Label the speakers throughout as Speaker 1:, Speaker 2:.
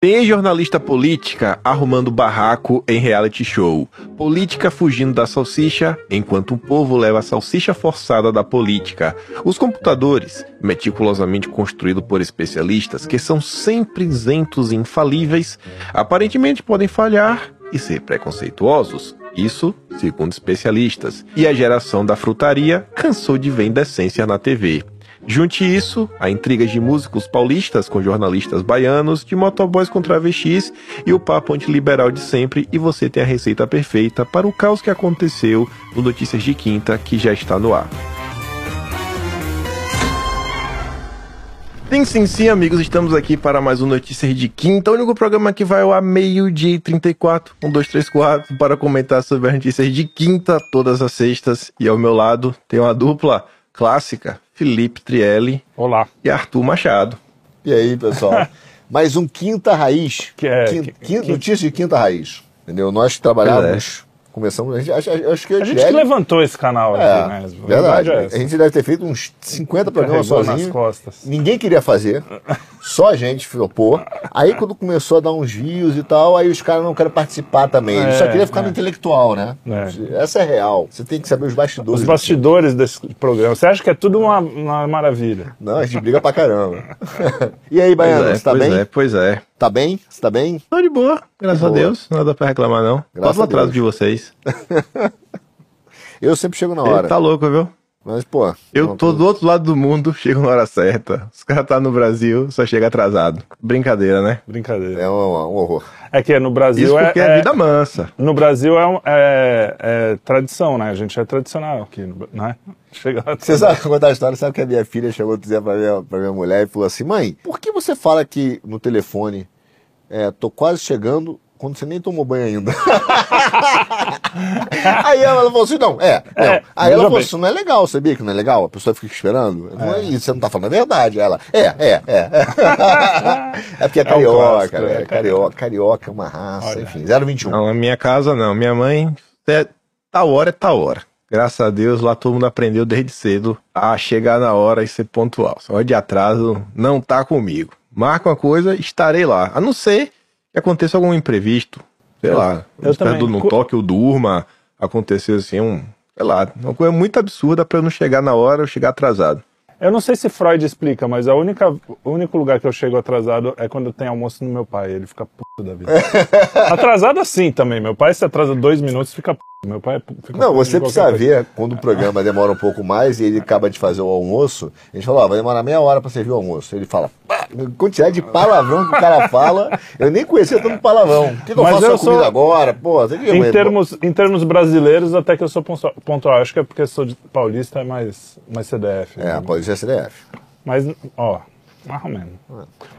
Speaker 1: Tem jornalista política arrumando barraco em reality show. Política fugindo da salsicha, enquanto o povo leva a salsicha forçada da política. Os computadores, meticulosamente construídos por especialistas que são sempre isentos e infalíveis, aparentemente podem falhar e ser preconceituosos. Isso, segundo especialistas. E a geração da frutaria cansou de ver indecência na TV. Junte isso a intrigas de músicos paulistas com jornalistas baianos, de motoboys com travestis e o papo antiliberal de sempre e você tem a receita perfeita para o caos que aconteceu no Notícias de Quinta que já está no ar. Sim, sim, sim, amigos, estamos aqui para mais um Notícias de Quinta, o único programa que vai ao meio-dia e 34, 1, 2, 3, 4, para comentar sobre as notícias de quinta, todas as sextas. E ao meu lado tem uma dupla clássica, Felipe Trielli.
Speaker 2: Olá.
Speaker 1: E Arthur Machado.
Speaker 3: E aí, pessoal? Mais um Quinta Raiz.
Speaker 2: Que é,
Speaker 3: quinta,
Speaker 2: que,
Speaker 3: quinta, Notícias de Quinta Raiz. Entendeu? Nós trabalhávamos começamos. A gente, acho, acho que
Speaker 2: a gente que levantou esse canal
Speaker 3: é, aqui, né? Verdade. É a gente deve ter feito uns 50 programas sozinho.
Speaker 2: Nas costas.
Speaker 3: Ninguém queria fazer. Só a gente flopou. Aí quando começou a dar uns views e tal, aí os caras não querem participar também. Eles é, só queriam ficar é. no intelectual, né? É. Essa é real. Você tem que saber os bastidores.
Speaker 2: Os bastidores desse programa. Você acha que é tudo uma, uma maravilha?
Speaker 3: Não, a gente briga pra caramba. e aí, Baiano, você tá
Speaker 1: pois
Speaker 3: bem?
Speaker 1: É, pois é.
Speaker 3: Tá bem? Você tá bem?
Speaker 1: Tô de boa, graças boa. a Deus. Nada pra reclamar, não. Graças Pode o atraso de vocês.
Speaker 3: eu sempre chego na hora. Ele
Speaker 1: tá louco, viu?
Speaker 3: Mas, pô.
Speaker 1: Eu tô do outro lado do mundo, chego na hora certa. Os caras tá no Brasil, só chega atrasado. Brincadeira, né?
Speaker 2: Brincadeira.
Speaker 3: É um, um horror.
Speaker 2: É que no Brasil
Speaker 1: Isso porque
Speaker 2: é,
Speaker 1: é vida mansa.
Speaker 2: No Brasil é, é, é, tradição, né? A gente é tradicional aqui, né?
Speaker 3: Chega Você sabe contar a história? Sabe que a minha filha chegou a dizer pra minha, pra minha mulher e falou assim: mãe, por que você fala que no telefone é, tô quase chegando quando você nem tomou banho ainda. aí ela falou assim, não, é, não. É, aí ela falou assim, não é legal, sabia que não é legal? A pessoa fica esperando. Não é, isso, você não tá falando a verdade. Ela, é, é, é. é porque é carioca, é, um é, carioca, carioca é uma raça, Olha. enfim, 021.
Speaker 1: Não, na minha casa não, minha mãe, é, tal hora é tal hora. Graças a Deus, lá todo mundo aprendeu desde cedo a chegar na hora e ser pontual. Só de atraso não tá comigo. Marca uma coisa, estarei lá. A não ser que aconteça algum imprevisto, sei eu, lá, eu também. num toque ou durma, aconteceu assim um, sei lá, uma coisa muito absurda para eu não chegar na hora ou chegar atrasado.
Speaker 2: Eu não sei se Freud explica, mas a única, o único lugar que eu chego atrasado é quando tem almoço no meu pai. Ele fica puto da vida. atrasado assim também. Meu pai se atrasa dois minutos fica puto. Meu pai fica
Speaker 3: Não, você precisa ver quando o programa demora um pouco mais e ele acaba de fazer o almoço. A gente fala, ó, vai demorar meia hora para servir o almoço. Ele fala, quantidade de palavrão que o cara fala. Eu nem conhecia tanto palavrão. O que, que eu faço eu a comida agora? Pô,
Speaker 2: tem que em, termos, em termos brasileiros, até que eu sou pontual. Acho que é porque sou paulista, é mais, mais CDF.
Speaker 3: É, né? É.
Speaker 2: Mas, ó, mais ou menos.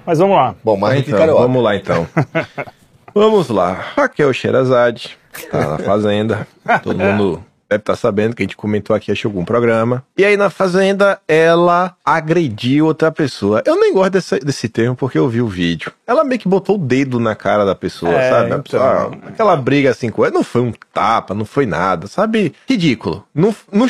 Speaker 2: Mas vamos lá.
Speaker 1: Bom, mas então, vamos lá então. vamos lá. Raquel Sherazade Tá na fazenda. Todo mundo deve estar tá sabendo que a gente comentou aqui, acho algum programa. E aí na fazenda, ela agrediu outra pessoa. Eu nem gosto desse, desse termo porque eu vi o vídeo. Ela meio que botou o dedo na cara da pessoa, é, sabe? Então... Pessoa, aquela briga assim com ela. Não foi um tapa, não foi nada, sabe? Ridículo. Não, não,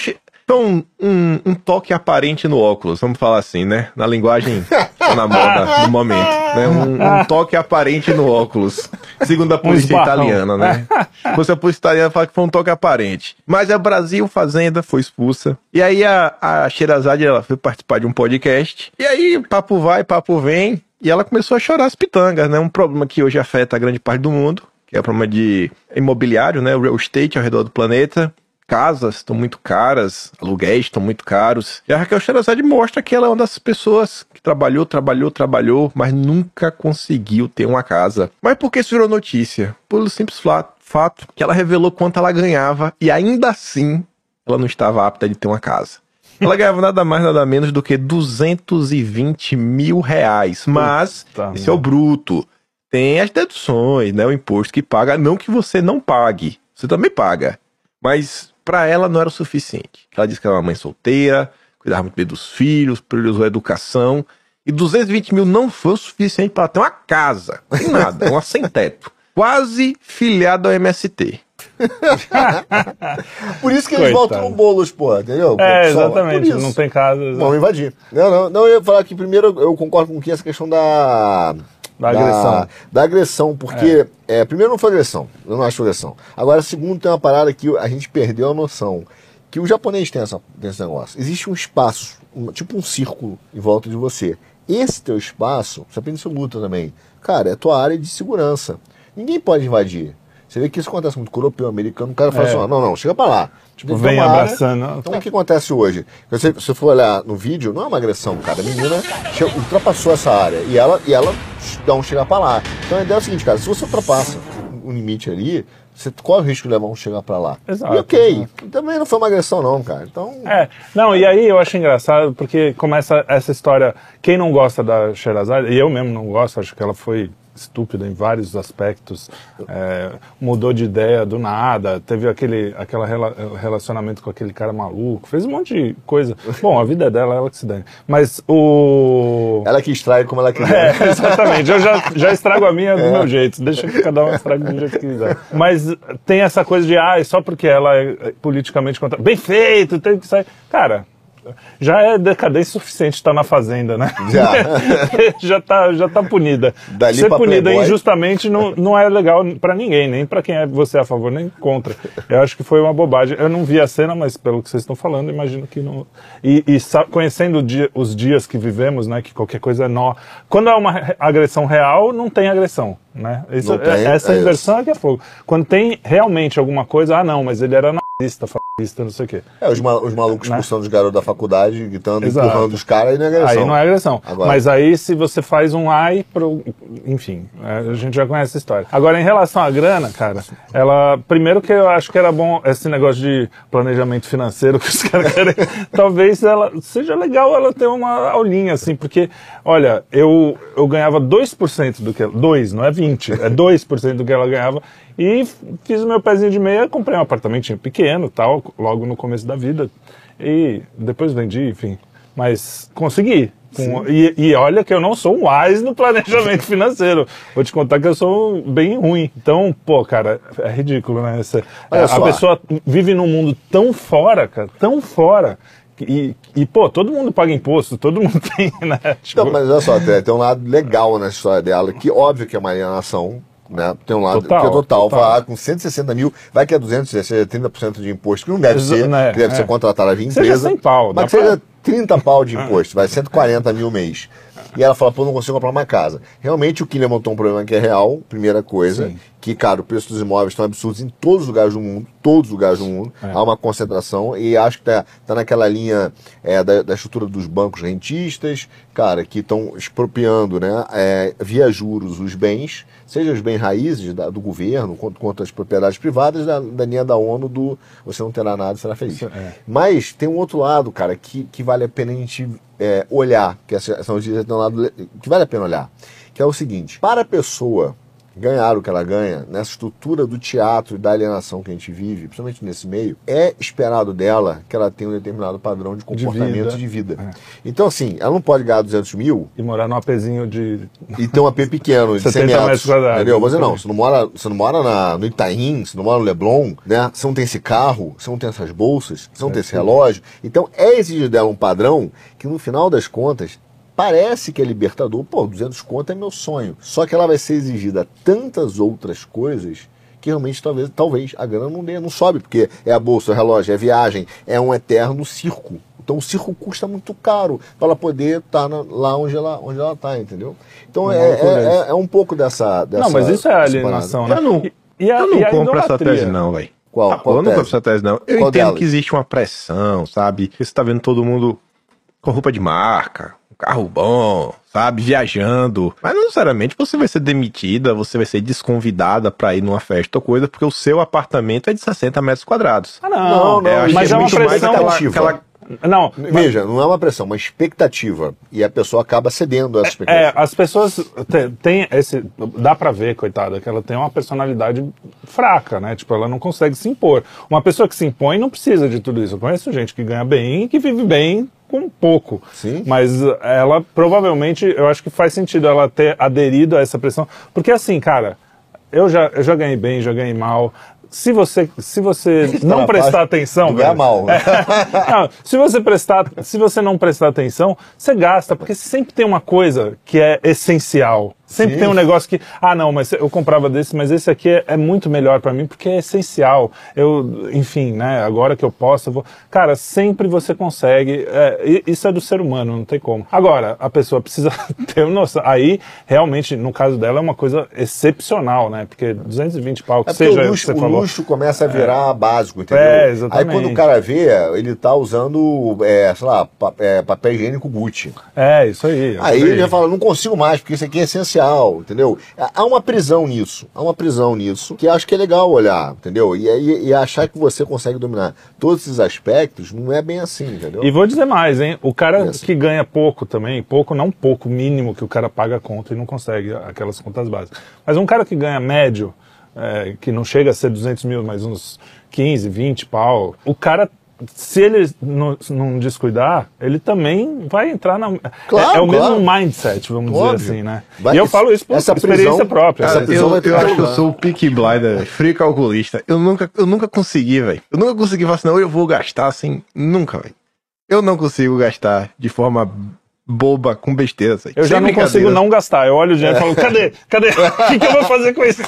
Speaker 1: então, um, um, toque aparente no óculos, vamos falar assim, né? Na linguagem tá na moda no momento. Né? Um, um, toque aparente no óculos. Segundo a polícia um italiana, né? Se a polícia italiana fala que foi um toque aparente. Mas a Brasil Fazenda foi expulsa. E aí a, a Sherazade ela foi participar de um podcast. E aí, papo vai, papo vem. E ela começou a chorar as pitangas, né? Um problema que hoje afeta a grande parte do mundo, que é o problema de imobiliário, né? O real estate ao redor do planeta casas estão muito caras, aluguéis estão muito caros. E a Raquel Sherazade mostra que ela é uma das pessoas que trabalhou, trabalhou, trabalhou, mas nunca conseguiu ter uma casa. Mas por que isso virou notícia? Pelo simples fato que ela revelou quanto ela ganhava e ainda assim ela não estava apta de ter uma casa. Ela ganhava nada mais, nada menos do que 220 mil reais. Mas, Puta esse é o bruto. Tem as deduções, né? O imposto que paga. Não que você não pague. Você também paga. Mas para ela não era o suficiente. Ela disse que era uma mãe solteira, cuidava muito bem dos filhos, priorizou a educação. E 220 mil não foi o suficiente para ter uma casa. Nem nada, uma sem teto. Quase filiada ao MST.
Speaker 3: por isso que eles Coitado. voltam no bolos, pô, entendeu?
Speaker 2: É, exatamente, não tem casa.
Speaker 3: Vamos invadir. Não, não, não, eu ia falar que primeiro eu concordo com que essa questão da
Speaker 2: Da agressão.
Speaker 3: Da, da agressão, porque, é. primeiro não foi agressão, eu não acho agressão. Agora, segundo, tem uma parada que a gente perdeu a noção. Que o japonês tem, essa, tem esse negócio. Existe um espaço, um, tipo um círculo em volta de você. Esse teu espaço, você aprende isso luta também, cara, é tua área de segurança. Ninguém pode invadir. Você vê que isso acontece muito com o europeu, americano, o cara fala é. assim, não, não, chega pra lá.
Speaker 2: Tipo, vem abraçando. Área.
Speaker 3: Então o que acontece hoje? Se você for olhar no vídeo, não é uma agressão, cara. A menina ultrapassou essa área e ela, e ela dá um chegar pra lá. Então a ideia é o seguinte, cara, se você ultrapassa um limite ali, você corre o risco de levar um chegar para lá.
Speaker 2: Exato.
Speaker 3: E ok, também não foi uma agressão não, cara. Então...
Speaker 2: É, não, e aí eu acho engraçado porque começa essa história, quem não gosta da Sherazade, e eu mesmo não gosto, acho que ela foi estúpida em vários aspectos, é, mudou de ideia do nada, teve aquele aquela rela, relacionamento com aquele cara maluco, fez um monte de coisa. Bom, a vida é dela, ela que se dane. Mas o.
Speaker 3: Ela que extrai como ela quiser.
Speaker 2: É, exatamente. Eu já, já estrago a minha do é. meu jeito, deixa que cada um estrague do jeito que quiser. Mas tem essa coisa de, ah, só porque ela é politicamente contra. Bem feito, tem que sair. Cara, já é decadência suficiente estar na fazenda, né?
Speaker 3: Já.
Speaker 2: já, tá, já tá punida. Dali Ser punida Playboy. injustamente não, não é legal para ninguém, nem para quem é você é a favor, nem contra. Eu acho que foi uma bobagem. Eu não vi a cena, mas pelo que vocês estão falando, imagino que não. E, e conhecendo dia, os dias que vivemos, né? Que qualquer coisa é nó. Quando é uma agressão real, não tem agressão. Né? Isso, tem, essa é inversão isso. é que é fogo. Quando tem realmente alguma coisa, ah não, mas ele era nazista, não sei o quê.
Speaker 3: É, os, os malucos né? expulsando os garotos da faculdade, gritando, Exato. empurrando os caras, aí não é agressão.
Speaker 2: Aí não é agressão. Agora... Mas aí se você faz um ai, pro... enfim, é, a gente já conhece a história. Agora, em relação à grana, cara, ela, primeiro que eu acho que era bom esse negócio de planejamento financeiro que os caras querem, talvez ela seja legal ela ter uma aulinha, assim, porque, olha, eu, eu ganhava 2% do que, 2, não é 20, é 2% do que ela ganhava. E fiz o meu pezinho de meia, comprei um apartamentinho pequeno, tal, logo no começo da vida. E depois vendi, enfim. Mas consegui. Com, e, e, olha que eu não sou um wise no planejamento financeiro. Vou te contar que eu sou bem ruim. Então, pô, cara, é ridículo, né? Essa, a pessoa vive num mundo tão fora, cara, tão fora, e, e, pô, todo mundo paga imposto, todo mundo tem, né?
Speaker 3: Tipo... Não, mas olha só, tem, tem um lado legal nessa história dela, que óbvio que é uma alienação, né? Tem um lado total, que é total, total. Vai, com 160 mil, vai que é 200, seja 30% de imposto, que não deve ser, né? que deve é. ser contratada a empresa. Seja
Speaker 2: 100 pau,
Speaker 3: mas seja pra... 30 pau de imposto, vai 140 mil mês. E ela fala, pô, não consigo comprar uma casa. Realmente o Killian montou um problema que é real, primeira coisa, Sim. que, cara, o preço dos imóveis estão absurdos em todos os lugares do mundo, todos os lugares do mundo. É. Há uma concentração e acho que tá, tá naquela linha é, da, da, estrutura dos bancos rentistas, cara, que estão expropriando, né, é, via juros os bens, seja os bens raízes da, do governo, quanto, quanto as propriedades privadas, da, da linha da ONU do você não terá nada, será feliz. É. Mas tem um outro lado, cara, que, que vale a pena a gente é, olhar, que essa, essa notícia tem um lado que vale a pena olhar, que é o seguinte: para a pessoa ganhar o que ela ganha, nessa estrutura do teatro e da alienação que a gente vive, principalmente nesse meio, é esperado dela que ela tenha um determinado padrão de comportamento de vida. De vida. É. Então, assim, ela não pode ganhar 200 mil...
Speaker 2: E morar num apezinho de...
Speaker 3: E ter um AP pequeno, de 100 metros. Entendeu? Mas não, você não mora, você não mora na, no Itaim, você não mora no Leblon, né? Você não tem esse carro, você não tem essas bolsas, você não é, tem esse relógio. Então, é exigido dela um padrão que, no final das contas, Parece que é libertador, pô, 200 conto é meu sonho. Só que ela vai ser exigida tantas outras coisas que realmente talvez, talvez a grana não, dê, não sobe, porque é a bolsa, o relógio, é a viagem, é um eterno circo. Então o circo custa muito caro para ela poder estar tá lá onde ela onde ela está, entendeu? Então é, é, é, é, um pouco dessa, dessa.
Speaker 2: Não, mas isso é alienação, né?
Speaker 1: Eu não, e, e a, eu não compro essa tese, não, velho.
Speaker 3: Qual, ah, qual
Speaker 1: eu não compro essa tese, não. Eu qual entendo delas? que existe uma pressão, sabe? Você está vendo todo mundo com roupa de marca, carro bom, sabe, viajando. Mas não necessariamente você vai ser demitida, você vai ser desconvidada para ir numa festa ou coisa, porque o seu apartamento é de 60 metros quadrados.
Speaker 2: Ah, não, não, não mas é, é uma pressão
Speaker 3: aquela, aquela, não, veja, não é uma pressão, uma expectativa. E a pessoa acaba cedendo a essa expectativa.
Speaker 2: É, as pessoas têm esse. Dá pra ver, coitada, que ela tem uma personalidade fraca, né? Tipo, ela não consegue se impor. Uma pessoa que se impõe não precisa de tudo isso. Eu conheço gente que ganha bem e que vive bem com pouco.
Speaker 3: Sim.
Speaker 2: Mas ela provavelmente, eu acho que faz sentido ela ter aderido a essa pressão. Porque assim, cara, eu já, eu já ganhei bem, já ganhei mal. Se você, se você não prestar atenção.
Speaker 3: Ganha mal. Né?
Speaker 2: É, não, se, você prestar, se você não prestar atenção, você gasta, porque sempre tem uma coisa que é essencial Sempre
Speaker 3: Sim.
Speaker 2: tem um negócio que, ah, não, mas eu comprava desse, mas esse aqui é, é muito melhor pra mim porque é essencial. Eu, enfim, né, agora que eu posso, eu vou. Cara, sempre você consegue. é, isso é do ser humano, não tem como. Agora, a pessoa precisa ter noção. Aí, realmente, no caso dela, é uma coisa excepcional, né? Porque 220 pau, que
Speaker 3: É
Speaker 2: seja,
Speaker 3: o luxo,
Speaker 2: você
Speaker 3: o
Speaker 2: falou.
Speaker 3: luxo começa a virar básico, entendeu?
Speaker 2: É, exatamente.
Speaker 3: Aí quando o cara vê, ele tá usando, é, sei lá, pa- é, papel higiênico Gucci.
Speaker 2: É, isso aí. é
Speaker 3: Aí ele já fala, não consigo mais, porque isso aqui é essencial, entendeu? Há uma prisão nisso, há uma prisão nisso, que acho que é legal olhar, entendeu? E, aí e achar que você consegue dominar todos esses aspectos, não é bem assim, entendeu?
Speaker 2: E vou dizer mais, hein? O cara
Speaker 3: Isso.
Speaker 2: que ganha pouco também, pouco, não pouco, mínimo que o cara paga a conta e não consegue aquelas contas básicas. Mas um cara que ganha médio, é, que não chega a ser 200 mil, mas uns 15, 20 pau, o cara, se ele não, não descuidar, ele também vai entrar na.
Speaker 3: Claro,
Speaker 2: é, é o
Speaker 3: claro.
Speaker 2: mesmo mindset, vamos
Speaker 3: Óbvio.
Speaker 2: dizer assim, né?
Speaker 3: Vai-
Speaker 2: e eu falo isso por
Speaker 3: essa
Speaker 2: experiência
Speaker 3: prisão-
Speaker 2: própria.
Speaker 3: essa
Speaker 1: Cara,
Speaker 3: prisão
Speaker 1: eu,
Speaker 3: vai
Speaker 1: eu acho que eu sou o Peaky Blinder, frio calculista. Eu nunca, eu nunca consegui, velho. Eu nunca consegui falar assim, não, eu vou gastar assim. Nunca, velho. Eu não consigo gastar de forma boba, com besteira. assim.
Speaker 2: Eu já
Speaker 1: Sem
Speaker 2: não consigo não gastar. Eu olho o dinheiro e falo, cadê? Cadê? O que, que eu vou fazer com isso?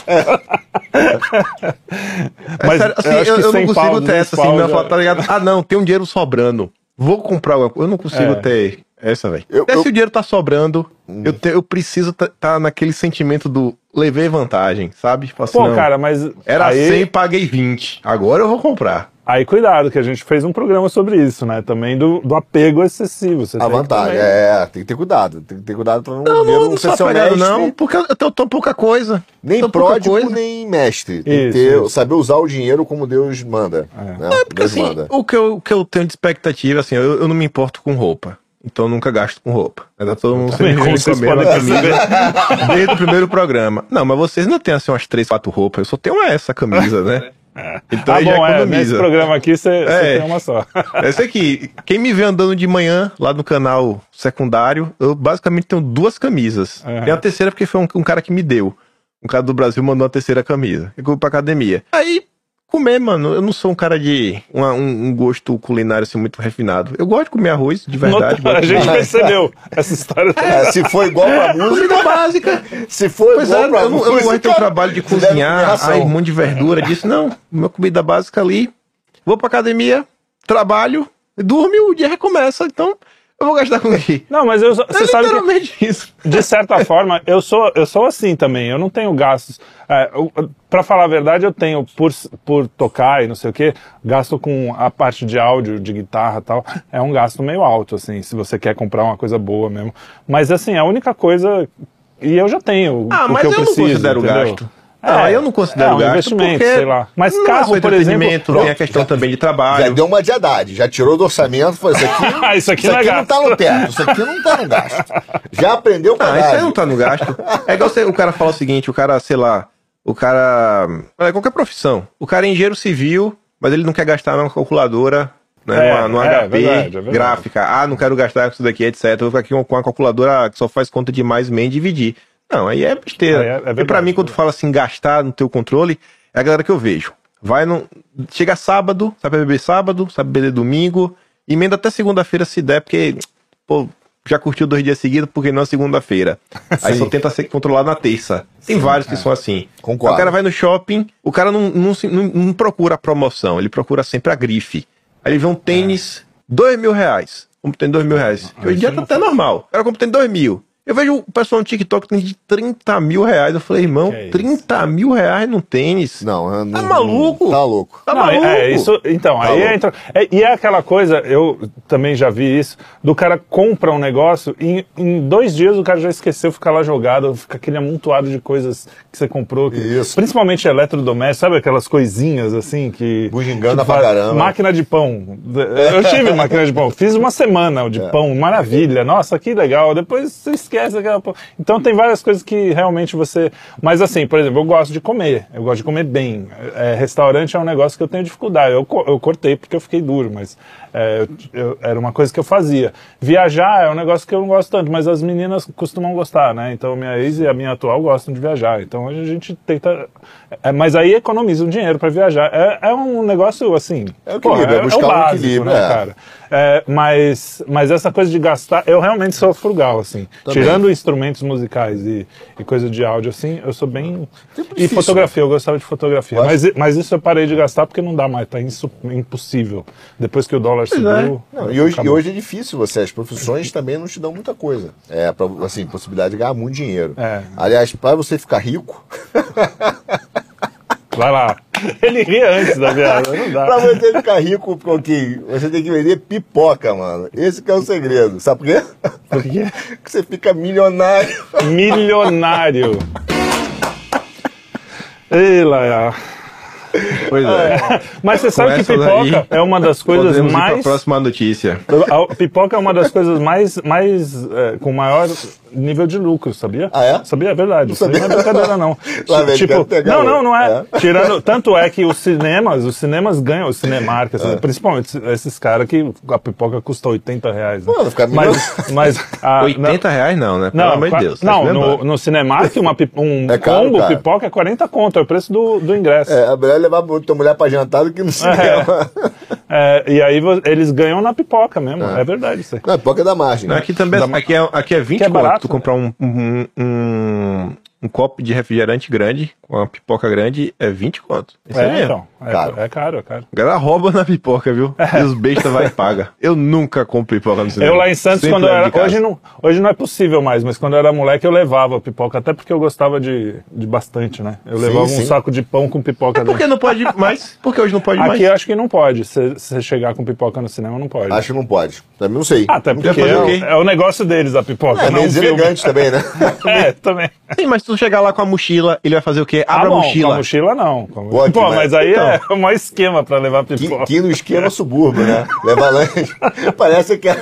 Speaker 1: É sério, assim,
Speaker 2: acho
Speaker 1: eu,
Speaker 2: que
Speaker 1: eu não
Speaker 2: 100
Speaker 1: consigo
Speaker 2: pau,
Speaker 1: ter
Speaker 2: 200
Speaker 1: essa assim,
Speaker 2: já-
Speaker 1: falar, tá ligado? Ah, não, tem um dinheiro sobrando. Vou comprar alguma coisa. Eu não consigo
Speaker 2: É.
Speaker 1: ter essa, velho.
Speaker 3: Eu-
Speaker 1: Até
Speaker 3: eu-
Speaker 1: se o dinheiro tá sobrando, eu, te- eu preciso estar tá, naquele sentimento do levei vantagem, sabe? Tipo assim,
Speaker 2: Pô,
Speaker 1: não,
Speaker 2: cara, mas.
Speaker 1: Era
Speaker 2: aí,
Speaker 1: 100, paguei 20. Agora eu vou comprar.
Speaker 2: Aí cuidado, que a gente fez um programa sobre isso, né? Também do, do apego excessivo. Você
Speaker 3: A vantagem,
Speaker 2: também-
Speaker 3: é, tem que ter cuidado. Tem que ter cuidado pra não,
Speaker 1: Não,
Speaker 3: ver
Speaker 1: não,
Speaker 3: um
Speaker 1: não
Speaker 3: ser seu
Speaker 1: apegado,
Speaker 3: mestre,
Speaker 1: não, porque eu, eu tô pouca coisa.
Speaker 3: Nem
Speaker 1: Tô
Speaker 3: pródigo,
Speaker 1: coisa.
Speaker 3: nem mestre. Tem que
Speaker 2: Isso,
Speaker 3: ter,
Speaker 2: isso.
Speaker 3: saber usar o dinheiro como Deus manda. Né?
Speaker 1: Porque
Speaker 3: Deus
Speaker 1: assim,
Speaker 3: manda.
Speaker 1: o que, eu, o que eu tenho de expectativa, assim, eu, eu não me importo com roupa. Então eu nunca gasto com roupa. Tá todo mundo sempre com
Speaker 2: vocês podem
Speaker 1: camisa desde o primeiro programa. Não, mas vocês não têm assim umas três, quatro roupas. Eu só tenho essa camisa, né? Então
Speaker 2: Ah, bom, é, nesse programa aqui você
Speaker 1: É.
Speaker 2: tem uma só.
Speaker 1: Essa aqui, quem me vê andando de manhã lá no canal secundário, eu basicamente tenho duas camisas. Tem a terceira porque foi um, um cara que me deu. Um cara do Brasil mandou uma terceira camisa. Eu fui pra academia. Aí, comer, mano, eu não sou um cara de uma- um, um gosto culinário assim muito refinado. Eu gosto de comer arroz, de verdade.
Speaker 2: Nota- a gente percebeu essa história.
Speaker 3: É, se for igual pra música,
Speaker 1: Comida básica.
Speaker 3: se for
Speaker 1: Pois é,
Speaker 3: igual
Speaker 1: eu
Speaker 3: pra
Speaker 1: não, eu não
Speaker 3: música,
Speaker 1: gosto de ter um trabalho de cozinhar, ai, um monte de verdura, disso. Não, minha comida básica ali. Vou pra academia, trabalho, durmo e o dia recomeça. Então, eu vou gastar com quê?
Speaker 2: Não, mas eu,
Speaker 1: É
Speaker 2: você sabe que
Speaker 1: isso.
Speaker 2: de certa forma, eu sou, eu sou assim também. Eu não tenho gastos. É, pra falar a verdade, eu tenho, por, por tocar e não sei o que, gasto com a parte de áudio, de guitarra e tal. É um gasto meio alto, assim, se você quer comprar uma coisa boa mesmo. Mas, assim, a única coisa. E eu já tenho.
Speaker 1: Ah,
Speaker 2: o
Speaker 1: mas
Speaker 2: que eu,
Speaker 1: eu não
Speaker 2: preciso,
Speaker 1: considero
Speaker 2: entendeu?
Speaker 1: gasto. Não, eu não considero
Speaker 2: é um
Speaker 1: gasto
Speaker 2: investimento,
Speaker 1: porque
Speaker 2: sei lá. Mas
Speaker 1: não é só
Speaker 2: por exemplo.
Speaker 1: entretenimento, tem a questão também de
Speaker 3: Já
Speaker 1: trabalho.
Speaker 3: deu uma diadade, já tirou do orçamento, falou, isso aqui,
Speaker 2: Ah, isso aqui
Speaker 3: isso
Speaker 2: não é
Speaker 3: aqui não
Speaker 2: gasto.
Speaker 3: tá no teto, isso aqui não tá no gasto. Já aprendeu com
Speaker 1: Ah, isso aí
Speaker 3: idade.
Speaker 1: não tá no gasto. É igual você- o cara fala o seguinte, o cara, sei lá, o cara. olha, Qualquer profissão. O cara é engenheiro civil, mas ele não quer gastar numa calculadora, né?
Speaker 2: É,
Speaker 1: numa, numa
Speaker 2: é,
Speaker 1: HP
Speaker 2: verdade, é
Speaker 1: gráfica. Ah, não quero gastar com isso daqui, etc. Eu vou ficar aqui com com uma calculadora que só faz conta de mais menos dividir. Não, aí é besteira.
Speaker 2: É- é
Speaker 1: e pra mim, quando
Speaker 2: é
Speaker 1: fala assim, gastar no teu controle, é a galera que eu vejo. Vai no. Chega sábado, sabe beber sábado, sabe beber domingo, emenda até segunda-feira se der, porque, pô, já curtiu dois dias seguidos, porque não é segunda-feira. Aí
Speaker 3: Sim.
Speaker 1: só tenta ser controlado na terça. Tem vários que são assim.
Speaker 3: Concordo.
Speaker 1: O cara vai no shopping, o cara não, não, não- não procura a promoção, ele procura sempre a grife. Aí ele vê um tênis, dois mil reais. Como tem dois mil reais. Hoje em dia tá até normal. O cara compra tem dois mil. Eu vejo o pessoal no TikTok tem de 30 mil reais. Eu falei, irmão,
Speaker 2: Que é isso?
Speaker 1: 30 mil reais no tênis.
Speaker 3: Não, eu não-
Speaker 1: Tá maluco?
Speaker 3: Tá louco.
Speaker 1: Tá
Speaker 2: Não,
Speaker 1: maluco?
Speaker 2: é, isso, então,
Speaker 3: Tá
Speaker 2: aí
Speaker 3: louco.
Speaker 2: entra. é- e é aquela coisa, eu também já vi isso, do cara compra um negócio e em dois dias o cara já esqueceu, fica lá jogado, fica aquele amontoado de coisas que você comprou. que-
Speaker 3: Isso.
Speaker 2: Principalmente eletrodoméstico, sabe aquelas coisinhas assim que.
Speaker 3: Bugiganga pra caramba.
Speaker 2: Máquina de pão. Eu tive máquina de pão, fiz uma semana de
Speaker 3: É.
Speaker 2: pão, maravilha, nossa, que legal. Depois você esquece aquela. pô- Então tem várias coisas que realmente você. Mas assim, por exemplo, eu gosto de comer, eu gosto de comer bem. É, restaurante é um negócio que eu tenho dificuldade. Eu, eu cortei porque eu fiquei duro, mas é, eu- eu- era uma coisa que eu fazia. Viajar é um negócio que eu não gosto tanto, mas as meninas costumam gostar, né? Então minha ex e a minha atual gostam de viajar. Então a gente tenta. é, mas aí economiza um dinheiro para viajar. É, é um negócio assim.
Speaker 3: É o equilíbrio, é buscar
Speaker 2: o
Speaker 3: um
Speaker 2: básico,
Speaker 3: equilíbrio,
Speaker 2: né,
Speaker 3: é.
Speaker 2: cara? É, mas, mas essa coisa de gastar, eu realmente sou frugal, assim.
Speaker 3: Também.
Speaker 2: Tirando instrumentos musicais e, e coisa de áudio, assim, eu sou bem. E
Speaker 3: difícil,
Speaker 2: fotografia, eu gostava de fotografia. Mas, mas isso eu parei de gastar porque não dá mais, tá insu- impossível. Depois que o dólar subiu.
Speaker 3: Não, e, hoje, e hoje é difícil você, as profissões também não te dão muita coisa. É, pra, assim, possibilidade de ganhar muito dinheiro.
Speaker 2: É.
Speaker 3: Aliás, para você ficar rico,
Speaker 2: Vai lá. Ele ria antes da não dá.
Speaker 3: pra você ficar rico, Coquinho, você tem que vender pipoca, mano. Esse que é o segredo. Sabe por quê?
Speaker 2: Por quê?
Speaker 3: que você fica milionário.
Speaker 2: Milionário. Ei, Laia.
Speaker 1: Pois é.
Speaker 2: Mas você sabe que pipoca é uma das coisas
Speaker 1: Podemos ir pra
Speaker 2: mais.
Speaker 1: próxima notícia.
Speaker 2: A pipoca é uma das coisas mais, mais é, com maior nível de lucro, sabia?
Speaker 3: Ah, é?
Speaker 2: Sabia, é verdade. Aí
Speaker 3: sabia.
Speaker 2: não é brincadeira, não.
Speaker 3: Lá vem,
Speaker 2: tipo, não, não, não é.
Speaker 3: é.
Speaker 2: Tirando, tanto é que os cinemas, os cinemas ganham, os Cinemark,
Speaker 3: É.
Speaker 2: assim, principalmente esses caras que a pipoca custa 80 reais. Né?
Speaker 3: Pô, fica
Speaker 2: mas, mas a,
Speaker 1: 80 reais não, né? Pelo
Speaker 2: não,
Speaker 1: amor de Deus. tá
Speaker 2: não
Speaker 1: se
Speaker 2: no, no Cinemark uma, um
Speaker 3: É caro,
Speaker 2: combo
Speaker 3: cara.
Speaker 2: pipoca é 40 conto, é o preço do, do ingresso.
Speaker 3: É, é melhor levar tua mulher pra jantar do que no cinema.
Speaker 2: É, e aí eles ganham na pipoca mesmo, é, verdade isso aí.
Speaker 3: Não, pipoca é da margem.
Speaker 1: Não,
Speaker 3: né?
Speaker 1: aqui também é- aqui é, aqui é 20
Speaker 2: Que é
Speaker 1: conto.
Speaker 2: barato,
Speaker 1: tu comprar um, um, um, um copo de refrigerante grande, com uma pipoca grande, é 20 conto. Isso é,
Speaker 2: É,
Speaker 1: mesmo.
Speaker 2: então, é
Speaker 3: Caro.
Speaker 2: é caro, é caro.
Speaker 1: A galera rouba na pipoca, viu? E os bestas vai e paga. Eu nunca compro pipoca no cinema.
Speaker 2: Eu lá em Santos,
Speaker 1: Sempre
Speaker 2: quando eu
Speaker 1: levo
Speaker 2: era. Hoje não, hoje não é possível mais, mas quando eu era moleque eu levava pipoca, até porque eu gostava de, de bastante, né? Eu
Speaker 3: Sim,
Speaker 2: levava
Speaker 3: sim.
Speaker 2: um saco de pão com pipoca
Speaker 1: Por que
Speaker 2: dentro.
Speaker 1: não pode mais? Porque hoje não pode
Speaker 2: Aqui
Speaker 1: mais.
Speaker 2: eu acho que não pode. Se você chegar com pipoca no cinema, não pode.
Speaker 3: Acho que não pode. Também não sei.
Speaker 2: Até porque é,
Speaker 1: o
Speaker 2: é o negócio deles, a pipoca.
Speaker 3: é
Speaker 2: não
Speaker 3: meio deselegante também, né?
Speaker 2: É, também.
Speaker 1: Sim, mas se tu chegar lá com a mochila, ele vai fazer o quê?
Speaker 2: Ah,
Speaker 1: Abre
Speaker 2: bom,
Speaker 1: a mochila.
Speaker 2: Com a mochila não. Com a-
Speaker 3: Pode,
Speaker 2: Pô,
Speaker 3: mas-
Speaker 2: mas aí
Speaker 1: então.
Speaker 2: é o maior esquema pra levar
Speaker 3: Que,
Speaker 2: pipoca.
Speaker 3: que no esquema subúrbio, né? Leva lanche. Parece que é.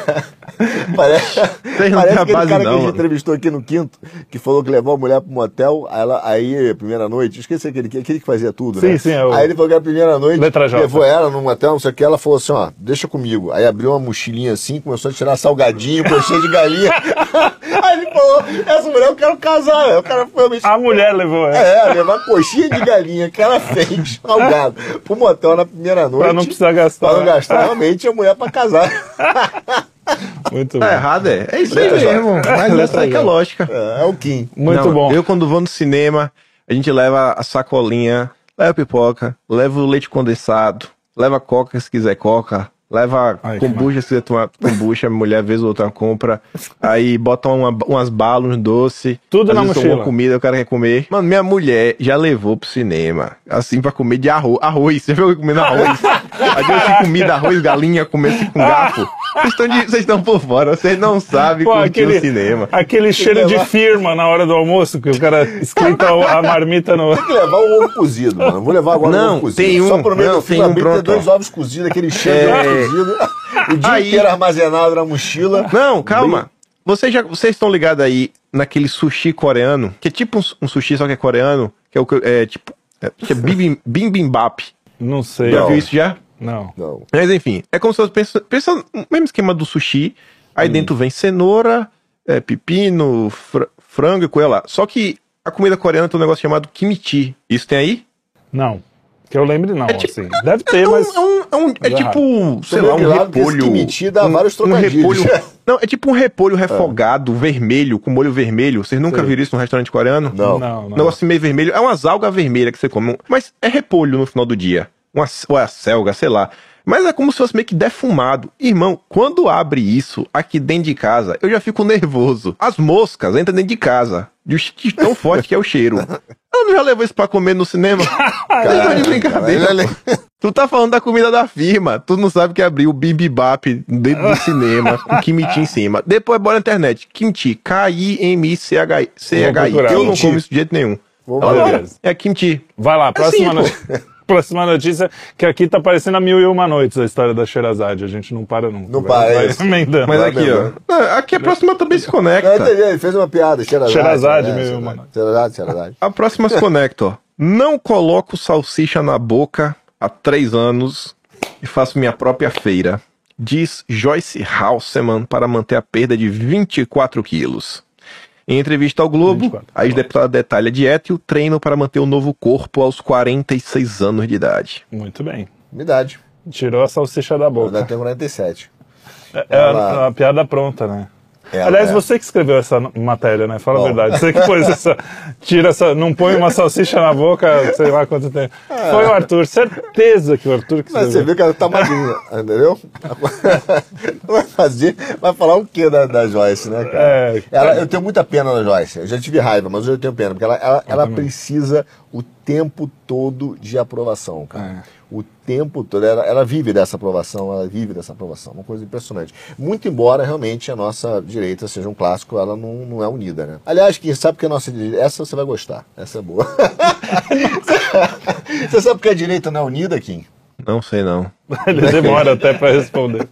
Speaker 3: Parece,
Speaker 1: Tem
Speaker 3: parece aquele
Speaker 1: base
Speaker 3: cara
Speaker 1: não,
Speaker 3: que a gente entrevistou aqui no quinto, que falou que levou a mulher pro motel, aí, ela, aí primeira noite, esqueci aquele, que- aquele que fazia tudo,
Speaker 2: Sim,
Speaker 3: né?
Speaker 2: sim, é o-
Speaker 3: Aí ele falou que a primeira noite
Speaker 2: Letra J.
Speaker 3: levou ela no motel, não sei o que, ela falou assim, ó, deixa comigo. Aí abriu uma mochilinha assim, começou a tirar salgadinho, coxinha de galinha. aí ele falou, essa mulher eu quero casar, o cara foi realmente...
Speaker 2: A mulher levou ela.
Speaker 3: É, levar coxinha de galinha que ela fez, salgado, pro motel na primeira noite.
Speaker 2: Pra não precisar gastar.
Speaker 3: Pra não gastar realmente a mulher pra casar.
Speaker 2: Muito
Speaker 1: Tá
Speaker 2: bom.
Speaker 1: errado, é. É isso aí
Speaker 3: J.
Speaker 1: mesmo. Mas essa aí que é a lógica.
Speaker 3: É, é o Kim.
Speaker 2: Muito
Speaker 1: Não,
Speaker 2: bom.
Speaker 1: Eu, quando vou no cinema, a gente leva a sacolinha, leva pipoca, leva o leite condensado, leva coca se quiser coca, leva
Speaker 2: Ai, que
Speaker 1: kombucha se quiser tomar kombucha, a mulher vez ou outra compra. Aí bota uma- umas balas, um doce.
Speaker 2: Tudo na mochila.
Speaker 1: Uma comida, o cara quer comer. Mano, minha mulher já levou pro cinema, assim, pra comer de arroz. Arroz, você viu eu comendo arroz? Aí eu tinha comida, arroz, galinha, comer assim com garfo. Vocês estão, de- vocês estão por fora, vocês não sabem
Speaker 2: Pô,
Speaker 1: curtir
Speaker 2: aquele,
Speaker 1: o cinema.
Speaker 2: aquele cheiro de firma na hora do almoço, que o cara esquenta a marmita no.
Speaker 3: Tem que levar o ovo cozido, mano. Vou levar agora o
Speaker 1: Não,
Speaker 3: ovo cozido.
Speaker 1: tem
Speaker 3: Só
Speaker 1: um,
Speaker 3: pro meio
Speaker 1: não,
Speaker 3: do filme
Speaker 1: tem um pronto,
Speaker 3: dois
Speaker 1: ó.
Speaker 3: ovos cozidos, aquele cheiro
Speaker 1: É.
Speaker 3: cozido. O dia
Speaker 1: Aí-
Speaker 3: inteiro armazenado na mochila.
Speaker 1: Não, calma. Vocês já, vocês estão ligados aí naquele sushi coreano, que é tipo um, um sushi só que é coreano, que é o que é tipo é, que é bibim- bibimbap.
Speaker 2: Não sei.
Speaker 1: Já
Speaker 3: Não.
Speaker 1: viu isso já?
Speaker 2: Não.
Speaker 3: Não.
Speaker 1: Mas enfim, é como se você pensa, pensa no mesmo esquema do sushi. Aí
Speaker 2: Hum.
Speaker 1: dentro vem cenoura, é, pepino, fr- frango e coisa lá. Só que a comida coreana tem um negócio chamado kimchi. Isso tem aí?
Speaker 2: Não. Que eu lembre, não,
Speaker 1: tipo-
Speaker 2: assim. Deve ter,
Speaker 1: é um,
Speaker 2: mas.
Speaker 1: é, um, é, um- é
Speaker 2: Mas
Speaker 1: tipo, sei lá, um repolho.
Speaker 3: kimchi dá
Speaker 1: um,
Speaker 3: vários
Speaker 1: um repolho. Não, é tipo um repolho refogado, vermelho, com molho vermelho. Vocês nunca
Speaker 2: Sei.
Speaker 1: viram isso num restaurante coreano?
Speaker 3: Não.
Speaker 2: Não,
Speaker 1: Um
Speaker 2: não.
Speaker 1: negócio meio vermelho. É umas algas vermelhas que você come. Mas é repolho no final do dia. Uma, ou é a selga, sei lá. Mas é como se fosse meio que defumado. Irmão, quando abre isso aqui dentro de casa, eu já fico nervoso. As moscas entram dentro de casa. De de tão forte que é o cheiro. Eu não já levou isso pra comer no cinema? Vocês estão de brincadeira.
Speaker 3: Caralho.
Speaker 1: Tu tá falando da comida da firma. Tu não sabe que abriu o bibimbap dentro do cinema, com kimchi em cima. Depois bora na internet. Kimchi, K-I-M-I-C-H-I. Eu não como isso de jeito nenhum.
Speaker 3: Vou.
Speaker 1: É kimchi.
Speaker 2: Vai lá, próxima,
Speaker 1: Assim,
Speaker 2: notícia. Próxima notícia, que aqui tá parecendo a mil e uma noites a história da Sherazade. A gente não para nunca.
Speaker 3: Não para, é
Speaker 2: vai
Speaker 3: isso.
Speaker 2: emendando.
Speaker 1: Mas
Speaker 3: Vai
Speaker 1: aqui,
Speaker 3: mesmo.
Speaker 1: ó. Ah, Aqui a próxima também se
Speaker 3: Não,
Speaker 1: conecta.
Speaker 3: entendi, ele fez uma piada. Xerazade.
Speaker 2: Xerazade,
Speaker 3: né?
Speaker 2: meu
Speaker 3: Xerazade.
Speaker 2: mano.
Speaker 3: Xerazade, Xerazade.
Speaker 1: A próxima se conecta, ó. Não coloco salsicha na boca há três anos e faço minha própria feira. Diz Joyce Halseman para manter a perda de 24 quilos. Em entrevista ao Globo,
Speaker 2: 24,
Speaker 1: a ex-deputada detalha a dieta e o treino para manter o novo corpo aos 46 anos de idade.
Speaker 2: Muito bem.
Speaker 3: Idade.
Speaker 2: Tirou a salsicha da boca.
Speaker 3: ainda tenho 47.
Speaker 2: É, é ela... a, a piada pronta, né? Aliás, é. você que escreveu essa matéria, né? Fala Bom. a verdade. Você que pôs essa. Tira essa. Não põe uma salsicha na boca, sei lá quanto tempo. É. Foi o Arthur, certeza que o Arthur que
Speaker 3: Mas você viu que ela tá magrinha, entendeu? vai fazer. Vai falar o que da, da Joyce, né, cara? É, ela, eu tenho muita pena da Joyce. Eu já tive raiva, mas hoje eu tenho pena, porque ela, ela, ela precisa o tempo todo de aprovação, cara. O tempo todo. Ela, ela, vive dessa aprovação, ela vive dessa aprovação. Uma coisa impressionante. Muito embora realmente a nossa direita seja um clássico, ela não, não é unida, né? Aliás, quem sabe que a nossa direita. Essa você vai gostar. Essa é boa. você sabe que a direita não é unida, Kim?
Speaker 1: Não sei não.
Speaker 2: Ele demora até para responder.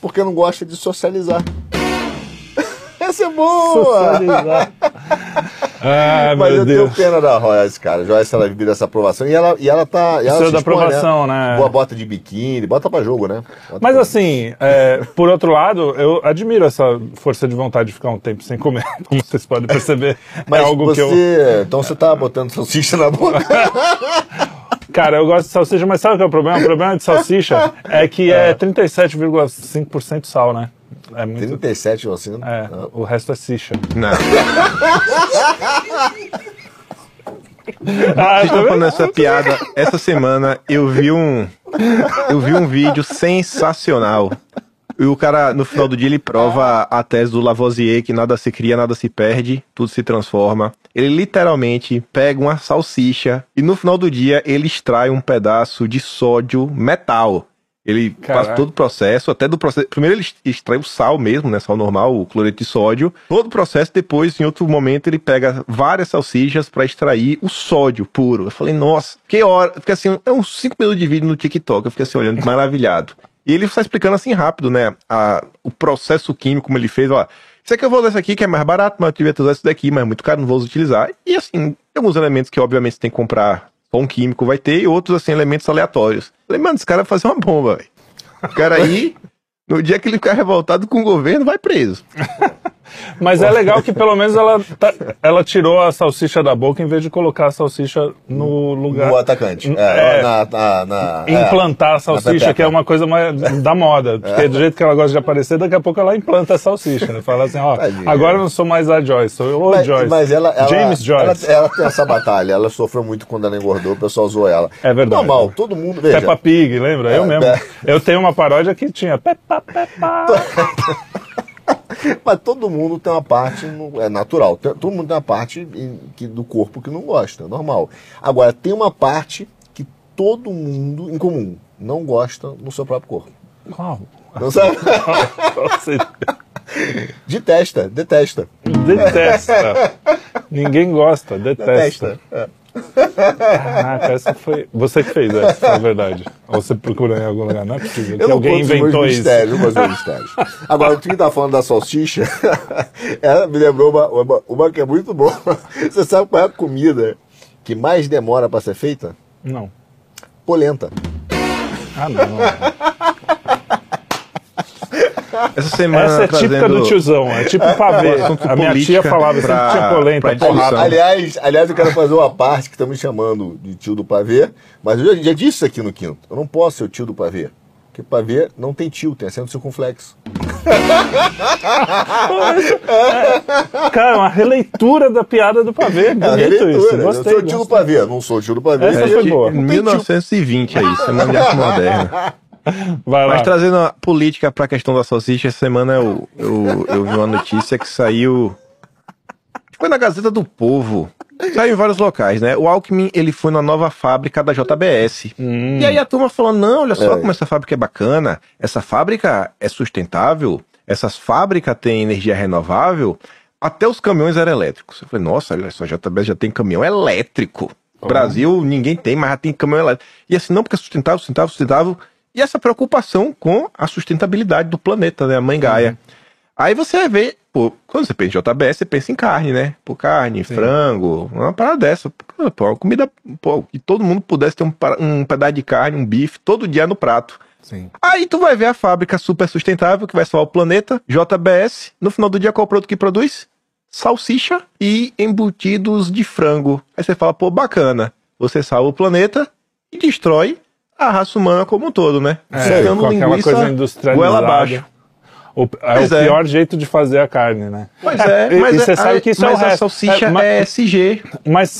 Speaker 3: Porque não gosta de socializar. Essa é boa! Socializar.
Speaker 2: Ah,
Speaker 3: Mas eu
Speaker 2: Deus.
Speaker 3: tenho pena da Joyce, cara. Joyce, ela vive dessa aprovação. E ela, e ela tá. E ela
Speaker 2: da aprovação, né? né?
Speaker 3: Boa bota de biquíni, bota pra jogo, né?
Speaker 2: Bota Mas assim, é, por outro lado, eu admiro essa força de vontade de ficar um tempo sem comer, como vocês podem perceber.
Speaker 3: Mas
Speaker 2: é algo
Speaker 3: você,
Speaker 2: que eu.
Speaker 3: Então você tá botando salsicha na boca.
Speaker 2: Cara, eu gosto de salsicha, mas sabe o que é o problema? O problema de salsicha é que é 37,5% sal, né?
Speaker 3: É muito... 37 você
Speaker 2: não... É, não. o resto é sicha.
Speaker 1: Não. ah, estão falando essa piada. Essa semana eu vi um. Eu vi um vídeo sensacional. E o cara, no final do dia, ele prova a tese do Lavoisier que nada se cria, nada se perde, tudo se transforma. Ele literalmente pega uma salsicha e no final do dia ele extrai um pedaço de sódio metal. Ele Caraca. faz todo o processo, até do processo. Primeiro ele extrai o sal mesmo, né? Sal normal, o cloreto de sódio. Todo o processo, depois, em outro momento, ele pega várias salsichas para extrair o sódio puro. Eu falei, nossa, que hora. Fiquei assim, é uns 5 minutos de vídeo no TikTok. Eu fiquei assim, olhando, maravilhado. E ele está explicando assim rápido, né? A, o processo químico, como ele fez, ó. Isso aqui eu vou usar isso aqui, que é mais barato, mas eu tive que usar isso daqui, mas é muito caro, não vou utilizar. E assim, tem alguns elementos que, obviamente, você tem que comprar pão químico vai ter, e outros, assim, elementos aleatórios. Falei, mano, esse cara vai fazer uma bomba, velho. O cara aí, no dia que ele ficar revoltado com o governo, vai preso.
Speaker 2: Mas é legal que pelo menos ela, tá, ela tirou a salsicha da boca em vez de colocar a salsicha no lugar.
Speaker 3: No atacante. É, é, na, na, na,
Speaker 2: é. implantar a salsicha, que é uma coisa mais da moda. Porque do jeito que ela gosta de aparecer, daqui a pouco ela implanta a salsicha. Né? Fala assim, ó, Tadinha. agora eu não sou mais a Joyce, sou o mas, Joyce.
Speaker 3: Mas ela, ela
Speaker 2: James Joyce.
Speaker 3: Ela, ela, tem essa batalha, ela sofreu muito quando ela engordou, o pessoal zoou ela.
Speaker 2: É verdade.
Speaker 3: Normal, todo mundo. Veja.
Speaker 2: Peppa Pig, lembra? É, eu mesmo. Eu tenho uma paródia que tinha Peppa Peppa.
Speaker 3: Mas todo mundo tem uma parte, é natural, todo mundo tem uma parte que, do corpo que não gosta, é normal. Agora, tem uma parte que todo mundo, em comum, não gosta no seu próprio corpo.
Speaker 2: Qual?
Speaker 3: Não sabe? detesta, detesta.
Speaker 2: Detesta. Ninguém gosta, detesta. detesta. É. Caraca, essa foi. Você que fez essa, na verdade. Ou você procurou em algum lugar, não é possível. Eu alguém inventou isso.
Speaker 3: Mistérios, eu mistérios. Agora, o que tá falando da salsicha, ela me lembrou uma, uma, uma que é muito boa. Você sabe qual é a comida que mais demora para ser feita?
Speaker 2: Não.
Speaker 3: Polenta.
Speaker 2: Ah, não.
Speaker 1: Essa semana.
Speaker 2: Essa é típica do tiozão, é tipo pavê. A minha tia falava sempre que tinha polenta.
Speaker 3: Aliás, aliás, eu quero fazer uma parte que estão me chamando de tio do pavê, mas eu já, já disse isso aqui no quinto. Eu não posso ser o tio do pavê. Porque pavê não tem tio, tem acento circunflexo.
Speaker 2: é, cara, uma releitura da piada do pavê. É bonito é isso. Gostei,
Speaker 3: eu sou tio do pavê, não sou tio do pavê.
Speaker 2: Essa foi boa.
Speaker 1: 1920 é isso, semana de arte moderna. Vai lá. Mas trazendo a política para a questão da salsicha, essa semana eu, eu, eu vi uma notícia que saiu. Foi na Gazeta do Povo. Saiu em vários locais, né? O Alckmin, ele foi na nova fábrica da JBS. Hum. E aí a turma falou, não, olha só é. como essa fábrica é bacana. Essa fábrica é sustentável. Essas fábricas têm energia renovável. Até os caminhões eram elétricos. Eu falei, nossa, olha só, a JBS já tem caminhão elétrico. Brasil, ninguém tem, mas já tem caminhão elétrico. E assim, não, porque é sustentável, sustentável, sustentável e essa preocupação com a sustentabilidade do planeta, né? A mãe Gaia. Uhum. Aí você vai ver, pô, quando você pensa em JBS, você pensa em carne, né? Pô, carne, Sim. frango, uma parada dessa. Pô, uma comida, pô, que todo mundo pudesse ter um, um pedaço de carne, um bife, todo dia no prato.
Speaker 2: Sim.
Speaker 1: Aí tu vai ver a fábrica super sustentável que vai salvar o planeta, JBS. No final do dia, qual é o produto que produz? Salsicha e embutidos de frango. Aí você fala, pô, bacana. Você salva o planeta e destrói a raça humana como um todo, né?
Speaker 2: É, com aquela coisa industrializada.
Speaker 1: abaixo.
Speaker 2: O, é
Speaker 1: Pois
Speaker 2: o
Speaker 1: é.
Speaker 2: pior jeito de fazer a carne, né?
Speaker 1: Pois é,
Speaker 2: e-
Speaker 1: mas
Speaker 2: e você
Speaker 1: é-
Speaker 2: sabe que isso é o
Speaker 1: mas a
Speaker 2: resto.
Speaker 1: salsicha
Speaker 2: É,
Speaker 1: é SG.
Speaker 2: Mas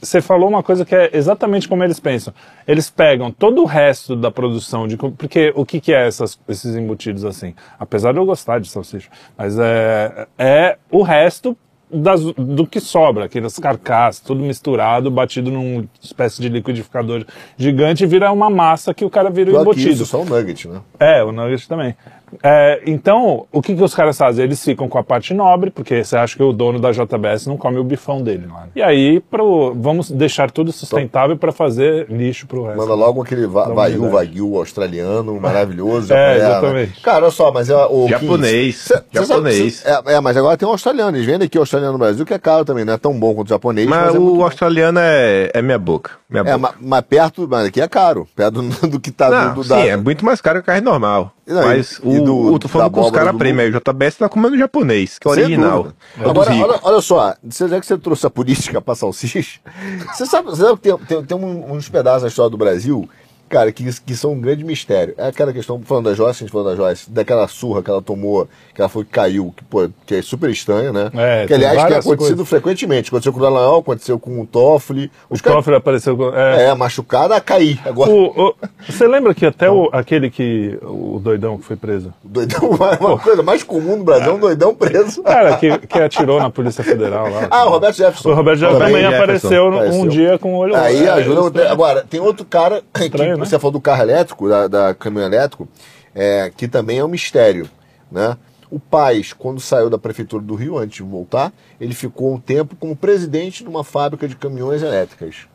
Speaker 2: você falou uma coisa que é exatamente como eles pensam. Eles pegam todo o resto da produção de. Porque o que, que é essas- esses embutidos assim? Apesar de eu gostar de salsicha, mas é, é o resto das- do que sobra, aquelas carcaças, tudo misturado, batido numa espécie de liquidificador gigante vira uma massa que o cara vira o
Speaker 3: que
Speaker 2: embutido.
Speaker 3: isso, só um nugget, né?
Speaker 2: É, o nugget também. É, então, o que, que os caras fazem? Eles ficam com a parte nobre, porque você acha que o dono da JBS não come o bifão dele lá. né? E aí, pro, vamos deixar tudo sustentável para fazer lixo pro resto.
Speaker 3: Manda logo aquele va Wagyu. Wagyu australiano, maravilhoso.
Speaker 2: É,
Speaker 3: japonês, né?
Speaker 2: exatamente.
Speaker 3: Cara, olha só, mas é o...
Speaker 1: Japonês,
Speaker 3: Cê- cê sabe-
Speaker 1: japonês.
Speaker 3: cê- é, é, mas agora tem um australiano. Eles vendem aqui o australiano no Brasil, que é caro também. Não é tão bom quanto o japonês, mas,
Speaker 1: Mas
Speaker 3: é
Speaker 1: o australiano é, é minha boca. Minha
Speaker 3: É,
Speaker 1: boca.
Speaker 3: mas, mas perto, mas aqui é caro. Perto do, do que tá
Speaker 1: Não,
Speaker 3: do, do
Speaker 1: sim, é muito mais caro que a carne normal.
Speaker 3: Não, e-
Speaker 1: mas
Speaker 3: e
Speaker 1: o,
Speaker 3: do-
Speaker 1: o, tô falando com os caras prêmio aí, o JBS tá comendo japonês, que é original. É
Speaker 3: Agora, olha, olha só, você, já que você trouxe a política pra salsicha, você sabe, você sabe que tem, tem, tem um- uns pedaços da história do Brasil, cara, que, que são um grande mistério. É aquela questão, falando da Joyce, a gente falou da Joyce, daquela surra que ela tomou, que ela foi que caiu, que, pô, que é super estranha, né?
Speaker 2: É,
Speaker 3: que aliás tem acontecido
Speaker 2: coisas.
Speaker 3: frequentemente. Aconteceu com o Dallagnol, aconteceu com o Toffoli. Os
Speaker 2: O
Speaker 3: caras.
Speaker 2: Toffoli apareceu com. É,
Speaker 3: É, machucada a cair. Agora,
Speaker 2: o- o- você lembra que até o, aquele que. O doidão que foi preso?
Speaker 3: o doidão, uma, uma coisa mais comum no Brasil é um doidão preso.
Speaker 2: Cara, que, que atirou na Polícia Federal lá.
Speaker 3: Ah, o Roberto Jefferson.
Speaker 2: O Roberto Jefferson também
Speaker 1: Jefferson.
Speaker 2: apareceu um
Speaker 3: Apareceu.
Speaker 2: dia com o olho
Speaker 3: Aí
Speaker 2: é,
Speaker 3: ajuda.
Speaker 2: isso,
Speaker 3: Agora, tem outro cara que
Speaker 2: Estranho,
Speaker 3: você falou do carro elétrico, da, da caminhão elétrico, é, que também é um mistério, né? O Paz, quando saiu da prefeitura do Rio, antes de voltar, ele ficou um tempo como presidente de uma fábrica de caminhões elétricas.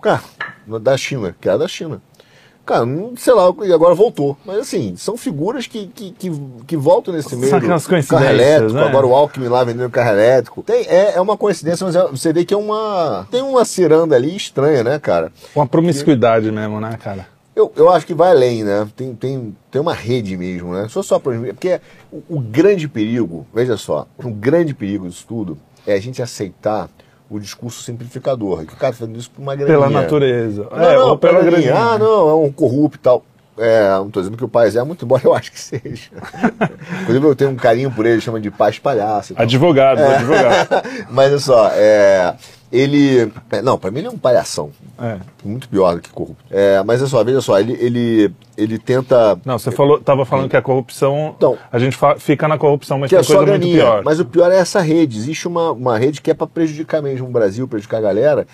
Speaker 3: Cara, da China, que era da China. Cara, não sei lá, e agora voltou. Mas assim, são figuras que, que, que, que voltam nesse meio.
Speaker 2: aquelas
Speaker 3: do carro
Speaker 2: coincidências,
Speaker 3: elétrico,
Speaker 2: né?
Speaker 3: agora o Alckmin lá vendendo carro elétrico. Tem, é, é uma coincidência, mas é- você vê que é uma. Tem uma ciranda ali estranha, né, cara?
Speaker 2: Uma promiscuidade mesmo, né, cara?
Speaker 3: Eu, eu acho que vai além, né? Tem, tem, tem uma rede mesmo, né? Só só porque o, o grande perigo, veja só, o grande perigo disso tudo é a gente aceitar o discurso simplificador. Que o cara tá fazendo isso por uma graninha.
Speaker 2: Pela natureza.
Speaker 3: Não,
Speaker 2: é,
Speaker 3: não,
Speaker 2: ou pela
Speaker 3: pela
Speaker 2: graninha.
Speaker 3: Ah, não, é um corrupto e tal. É, não tô dizendo que o Paz é muito, embora eu acho que seja. Inclusive eu tenho um carinho por ele, chama de Paz Palhaço. e tal.
Speaker 2: Advogado,
Speaker 3: É.
Speaker 2: advogado.
Speaker 3: Mas olha só, é, ele. é, não, pra mim ele é um palhação.
Speaker 2: É.
Speaker 3: Muito pior do que corrupto. É, mas olha só, veja só, ele, ele, ele tenta.
Speaker 2: Não, você falou, tava falando que a corrupção.
Speaker 3: Então,
Speaker 2: a gente fica na corrupção, mas
Speaker 3: Que
Speaker 2: tem
Speaker 3: é
Speaker 2: coisa muito
Speaker 3: graninha.
Speaker 2: pior.
Speaker 3: Mas o pior é essa rede. Existe uma, uma rede que é para prejudicar mesmo o Brasil, prejudicar a galera.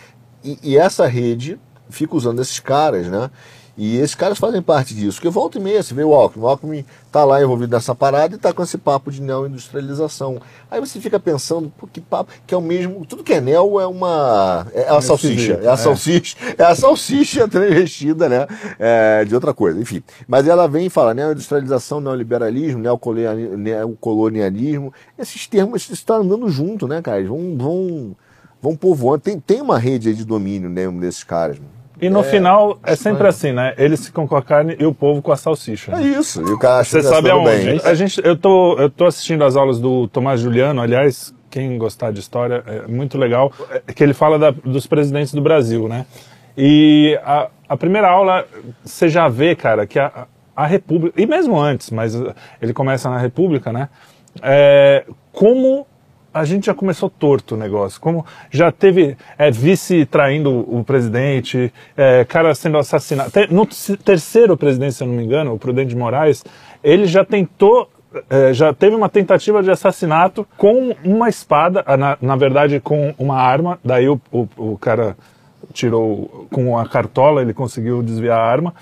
Speaker 3: E, e essa rede fica usando esses caras, né? E esses caras fazem parte disso. Porque volta e meia, você vê o Alckmin. O Alckmin tá lá envolvido nessa parada e tá com esse papo de neoindustrialização. Aí você fica pensando, pô, que papo, que é o mesmo. Tudo que é neo é uma. É a salsicha.
Speaker 2: esquisito,
Speaker 3: É a
Speaker 2: é.
Speaker 3: salsicha. É a salsicha transvestida, né? É, de outra coisa. Enfim. Mas ela vem e fala neoindustrialização, neoliberalismo, neocoloniali- neocolonialismo. Esses termos estão andando junto, né, cara? Eles vão, vão, vão povoando. Tem, tem uma rede aí de domínio né, desses caras. mano.
Speaker 2: E no final é sempre assim, né? Eles ficam com a carne e o povo com a salsicha.
Speaker 3: É isso. E o cara
Speaker 2: Você
Speaker 3: tá
Speaker 2: sabe aonde?
Speaker 3: bem.
Speaker 2: A gente, eu, tô, eu tô assistindo as aulas do Tomás Juliano, aliás, quem gostar de história, é muito legal, é que ele fala da- dos presidentes do Brasil, né? E a, a primeira aula, você já vê, cara, que a, a República, e mesmo antes, mas ele começa na República, né? É, como a gente já começou torto o negócio. Como já teve é, vice traindo o presidente, é, cara sendo assassinado. No terceiro presidente, se eu não me engano, o Prudente de Moraes, ele já tentou. é, já teve uma tentativa de assassinato com uma espada, ah, na, na verdade com uma arma, daí o, o, o cara tirou com a cartola, ele conseguiu desviar a arma.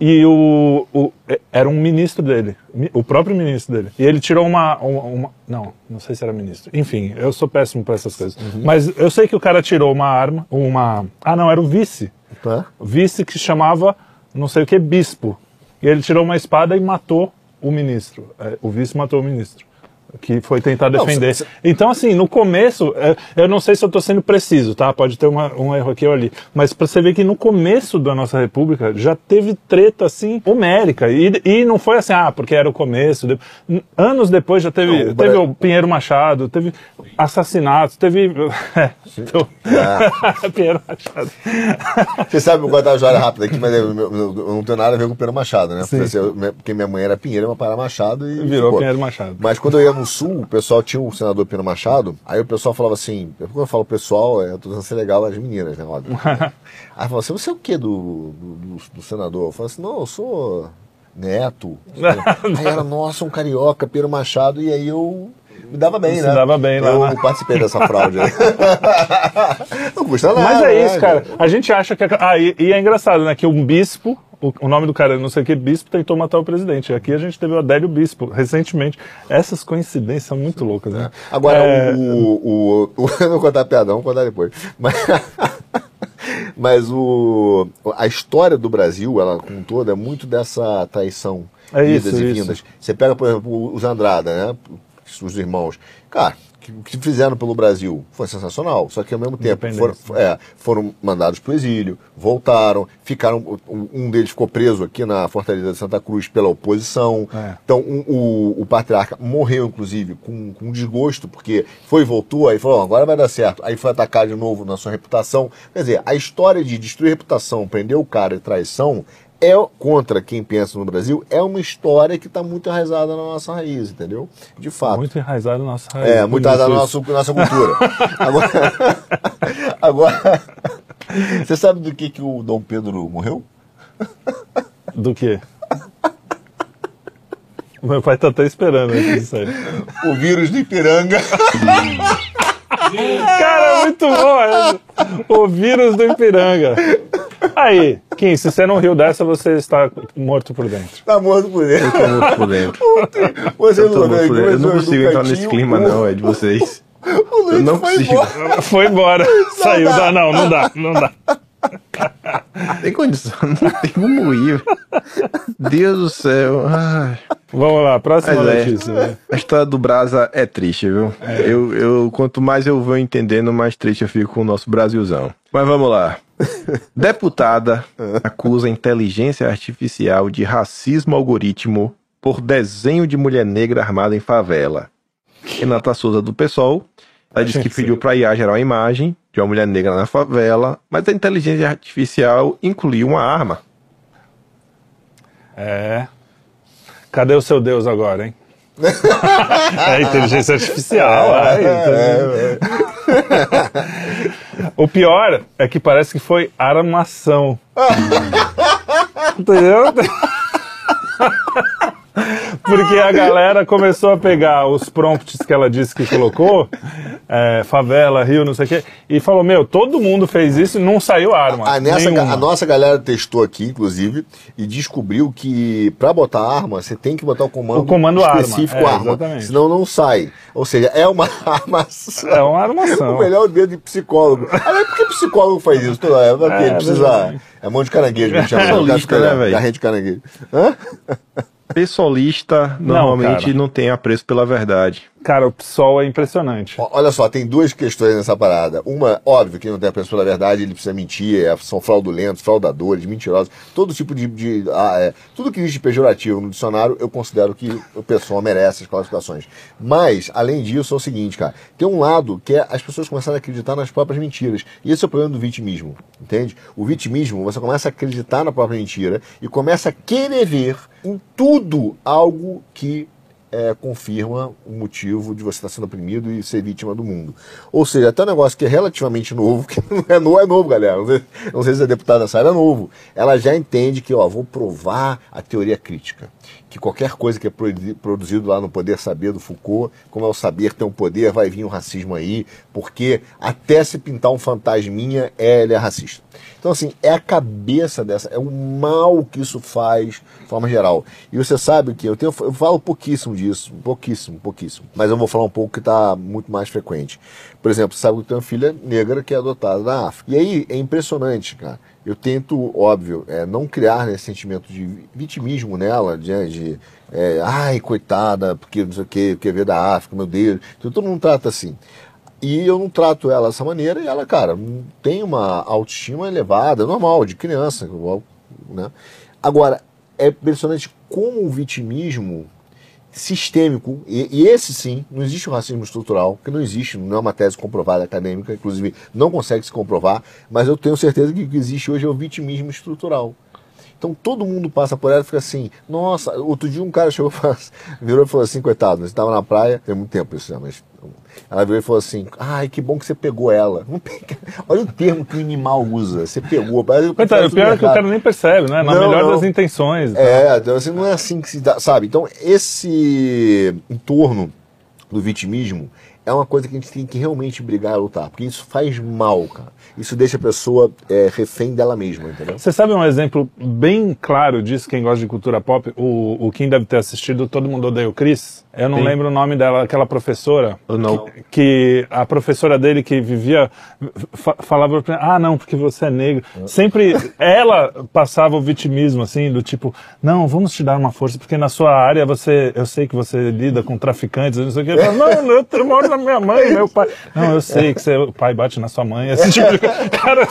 Speaker 2: E o, o- é- era um ministro dele, o próprio ministro dele. E ele tirou uma, uma, uma- não, não sei se era ministro. Enfim, eu sou péssimo para essas coisas. Mas eu sei que o cara tirou uma arma, uma, ah não, era o vice.
Speaker 3: Tá?
Speaker 2: Vice que chamava, não sei o que, bispo. E ele tirou uma espada e matou o ministro. É, o vice matou o ministro. Que foi tentar defender. Não, você... Então, assim, no começo, é, eu não sei se eu estou sendo preciso, tá? Pode ter uma, um erro aqui ou ali. Mas para você ver que no começo da nossa república já teve treta, assim, homérica. E, e não foi assim, ah, porque era o começo. Anos depois já teve, não, o teve o Pinheiro Machado, teve assassinatos, teve. É, então...
Speaker 3: ah. Pinheiro Machado. Você sabe, vou contar uma história rápida aqui, mas eu, eu, eu, não tenho nada a ver com o Pinheiro Machado, né? Porque minha mãe era Pinheiro, meu pai era Machado e.
Speaker 2: Virou Pinheiro Machado.
Speaker 3: Mas quando eu ia no sul, o pessoal tinha o senador Pino Machado, aí o pessoal falava assim, quando eu falo pessoal, é, eu tô tentando ser legal as meninas, né, óbvio. aí falava assim, você é o que do, do, do, senador? Eu falei assim, não, eu sou neto. aí era, nossa, um carioca, Pino Machado, e aí eu me dava bem, Se né?
Speaker 2: dava bem lá.
Speaker 3: Eu né? participei dessa fraude aí. não custa nada.
Speaker 2: Mas é isso, né? cara. A gente acha que. Ah, e, e é engraçado, né? Que um bispo o, o, nome do cara, não sei o que, Bispo, tentou matar o presidente. Aqui a gente teve o Adélio Bispo, recentemente. Essas coincidências são muito loucas, né?
Speaker 3: É. Agora, é... o, o, o, Eu não vou contar piada, vou contar depois. Mas, mas o, a história do Brasil, ela com toda, é muito dessa traição.
Speaker 2: É isso, e vindas.
Speaker 3: Você pega, por exemplo, os Andrada, né? Os irmãos. Cara, o que fizeram pelo Brasil foi sensacional. Só que ao mesmo tempo foram, é, foram mandados para o exílio, voltaram, ficaram. Um deles ficou preso aqui na Fortaleza de Santa Cruz pela oposição. É. Então um, o, o, patriarca morreu, inclusive, com, com desgosto, porque foi e voltou, aí falou, agora vai dar certo. Aí foi atacar de novo na sua reputação. Quer dizer, a história de destruir reputação, prender o cara e traição é contra quem pensa no Brasil é uma história que está muito enraizada na nossa raiz, entendeu? De fato.
Speaker 2: Muito enraizada na nossa raiz.
Speaker 3: É, muito enraizada na nossa, nossa cultura. agora, agora, você sabe do que, que o Dom Pedro morreu?
Speaker 2: Do que? Meu pai tá até esperando isso aí.
Speaker 3: O vírus do Ipiranga.
Speaker 2: Cara, muito bom. O vírus do Ipiranga. Aí, Kim, se você não riu dessa, você está morto por dentro.
Speaker 3: Está morto por dentro.
Speaker 1: Eu estou morto por dentro.
Speaker 3: Você
Speaker 1: eu, não, eu não consigo entrar nesse clima, não, é de vocês. eu não
Speaker 2: foi
Speaker 1: consigo.
Speaker 2: Embora. Foi embora. Não Saiu. Dá. Não, não dá, não dá.
Speaker 1: Tem condição, não tem como ir. Deus do céu. Ai.
Speaker 2: Vamos lá, próxima Mas é, notícia. É,
Speaker 1: a história do Brasa é triste, viu? É. Eu, eu, quanto mais eu vou entendendo, mais triste eu fico com o nosso Brasilzão. Mas vamos lá. Deputada acusa inteligência artificial de racismo algoritmo por desenho de mulher negra armada em favela. Renata Souza do PSOL ela disse que pediu para IA gerar uma imagem de uma mulher negra na favela, mas a inteligência artificial incluiu uma arma.
Speaker 2: É. Cadê o seu Deus agora, hein? é inteligência artificial. É, é, é, o pior é que parece que foi armação. Entendeu? Porque a galera começou a pegar os prompts que ela disse que colocou, é, favela, rio, não sei o quê, e falou: Meu, todo mundo fez isso e não saiu arma.
Speaker 3: A, nessa, a nossa galera testou aqui, inclusive, e descobriu que para botar arma, você tem que botar o comando,
Speaker 2: o comando
Speaker 3: específico
Speaker 2: arma,
Speaker 3: é, arma exatamente. senão não sai. Ou seja, é uma armação.
Speaker 2: É uma armação.
Speaker 3: O melhor dedo de psicólogo. Aliás, por que psicólogo faz isso toda hora? Porque é, ele precisa. É mão de caranguejo, a gente chama. É, né, Garrinha de caranguejo. Hã?
Speaker 1: Pessoalista normalmente não, não tem apreço pela verdade.
Speaker 2: Cara, o PSOL é impressionante.
Speaker 3: Olha só, tem duas questões nessa parada. Uma, óbvio, que não tem apreço pela verdade, ele precisa mentir, é, são fraudulentos, fraudadores, mentirosos, todo tipo de. de ah, é, tudo que existe pejorativo no dicionário, eu considero que o pessoal merece as classificações. Mas, além disso, é o seguinte, cara, tem um lado que é as pessoas começarem a acreditar nas próprias mentiras. E esse é o problema do vitimismo, entende? O vitimismo, você começa a acreditar na própria mentira e começa a querer ver em tudo algo que é, confirma o motivo de você estar sendo oprimido e ser vítima do mundo. Ou seja, até um negócio que é relativamente novo, que não é novo, é novo, galera. Não sei, não sei se a deputada sai é novo. Ela já entende que, ó, vou provar a teoria crítica. Que qualquer coisa que é produzido lá no Poder Saber do Foucault, como é o saber tem um poder, vai vir o racismo aí, porque até se pintar um fantasminha, ele é racista. Então, assim, é a cabeça dessa, é o mal que isso faz de forma geral. E você sabe que eu, tenho, eu falo pouquíssimo disso, pouquíssimo, pouquíssimo. Mas eu vou falar um pouco que está muito mais frequente. Por exemplo, você sabe que eu tenho uma filha negra que é adotada na África. E aí é impressionante, cara. Eu tento, óbvio, é, não criar esse sentimento de vitimismo nela, de, de é, ai, coitada, porque não sei o que, porque veio da África, meu Deus. Então todo mundo trata assim. E eu não trato ela dessa maneira e ela, cara, tem uma autoestima elevada, normal, de criança. Né? Agora, é impressionante como o vitimismo sistêmico, e, e, esse sim, não existe o racismo estrutural, que não existe, não é uma tese comprovada acadêmica, inclusive não consegue se comprovar, mas eu tenho certeza que o que existe hoje é o vitimismo estrutural. Então todo mundo passa por ela e fica assim, nossa, outro dia um cara chegou, virou e falou assim, coitado, você estava na praia, tem muito tempo isso, mas ela virou e falou assim: Ai, que bom que você pegou ela. Olha o termo que o animal usa. Você pegou.
Speaker 2: Coitado, o pior é que o cara nem percebe, né? Na não, melhor não. das intenções.
Speaker 3: É, então, assim, não é assim que se dá, sabe? Então, esse entorno do vitimismo é uma coisa que a gente tem que realmente brigar e lutar, porque isso faz mal, cara. Isso deixa a pessoa é, refém dela mesma, entendeu?
Speaker 2: Você sabe um exemplo bem claro disso, quem gosta de cultura pop? O, o Kim deve ter assistido Todo Mundo Odeia o Chris. Eu não Sim. lembro o nome dela, aquela professora.
Speaker 1: Não.
Speaker 2: Que, que a professora dele que vivia falava pra ah, não, porque você é negro. Sempre ela passava o vitimismo, assim, do tipo, não, vamos te dar uma força, porque na sua área você, eu sei que você lida com traficantes, não sei o que. Eu, não, eu moro na minha mãe, meu pai. Não, eu sei que você, o pai bate na sua mãe. Esse tipo de cara,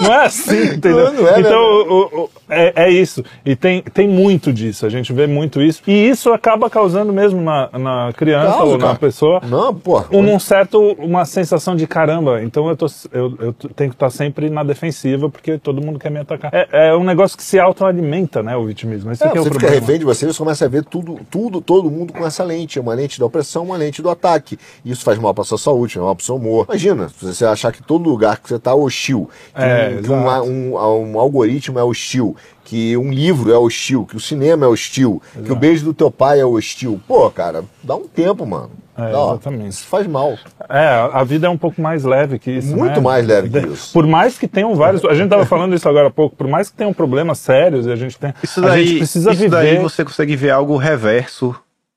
Speaker 2: não é assim, entendeu? Não, não é, então, o, o, é, é isso. E tem, tem muito disso, a gente vê muito isso. E isso acaba causando mesmo mesmo na, na criança Causa, ou na cara. pessoa
Speaker 3: não, pô,
Speaker 2: um, um, certo, uma sensação de caramba, então eu, tô, eu, eu tenho que estar sempre na defensiva porque todo mundo quer me atacar. É, é um negócio que se autoalimenta, né, o vitimismo. Esse é,
Speaker 3: é
Speaker 2: o
Speaker 3: você
Speaker 2: problema.
Speaker 3: fica refém de você, você começa a ver tudo, tudo, todo mundo com essa lente, uma lente da opressão, uma lente do ataque. Isso faz mal para sua saúde, faz mal para seu humor. Imagina, se você achar que todo lugar que você está é hostil, que, é, um, que um, um, um algoritmo é hostil, que um livro é hostil, que o cinema é hostil, Exato. que o beijo do teu pai é hostil. Pô, cara, dá um tempo, mano.
Speaker 2: É, exatamente.
Speaker 3: Isso faz mal.
Speaker 2: É, a vida é um pouco mais leve que isso.
Speaker 3: Muito
Speaker 2: né?
Speaker 3: mais leve que isso.
Speaker 2: Por mais que tenham vários. A gente estava falando isso agora há pouco, por mais que tenham problemas sérios e a gente tem.
Speaker 1: Isso daí, a gente precisa isso viver. daí você consegue ver algo reverso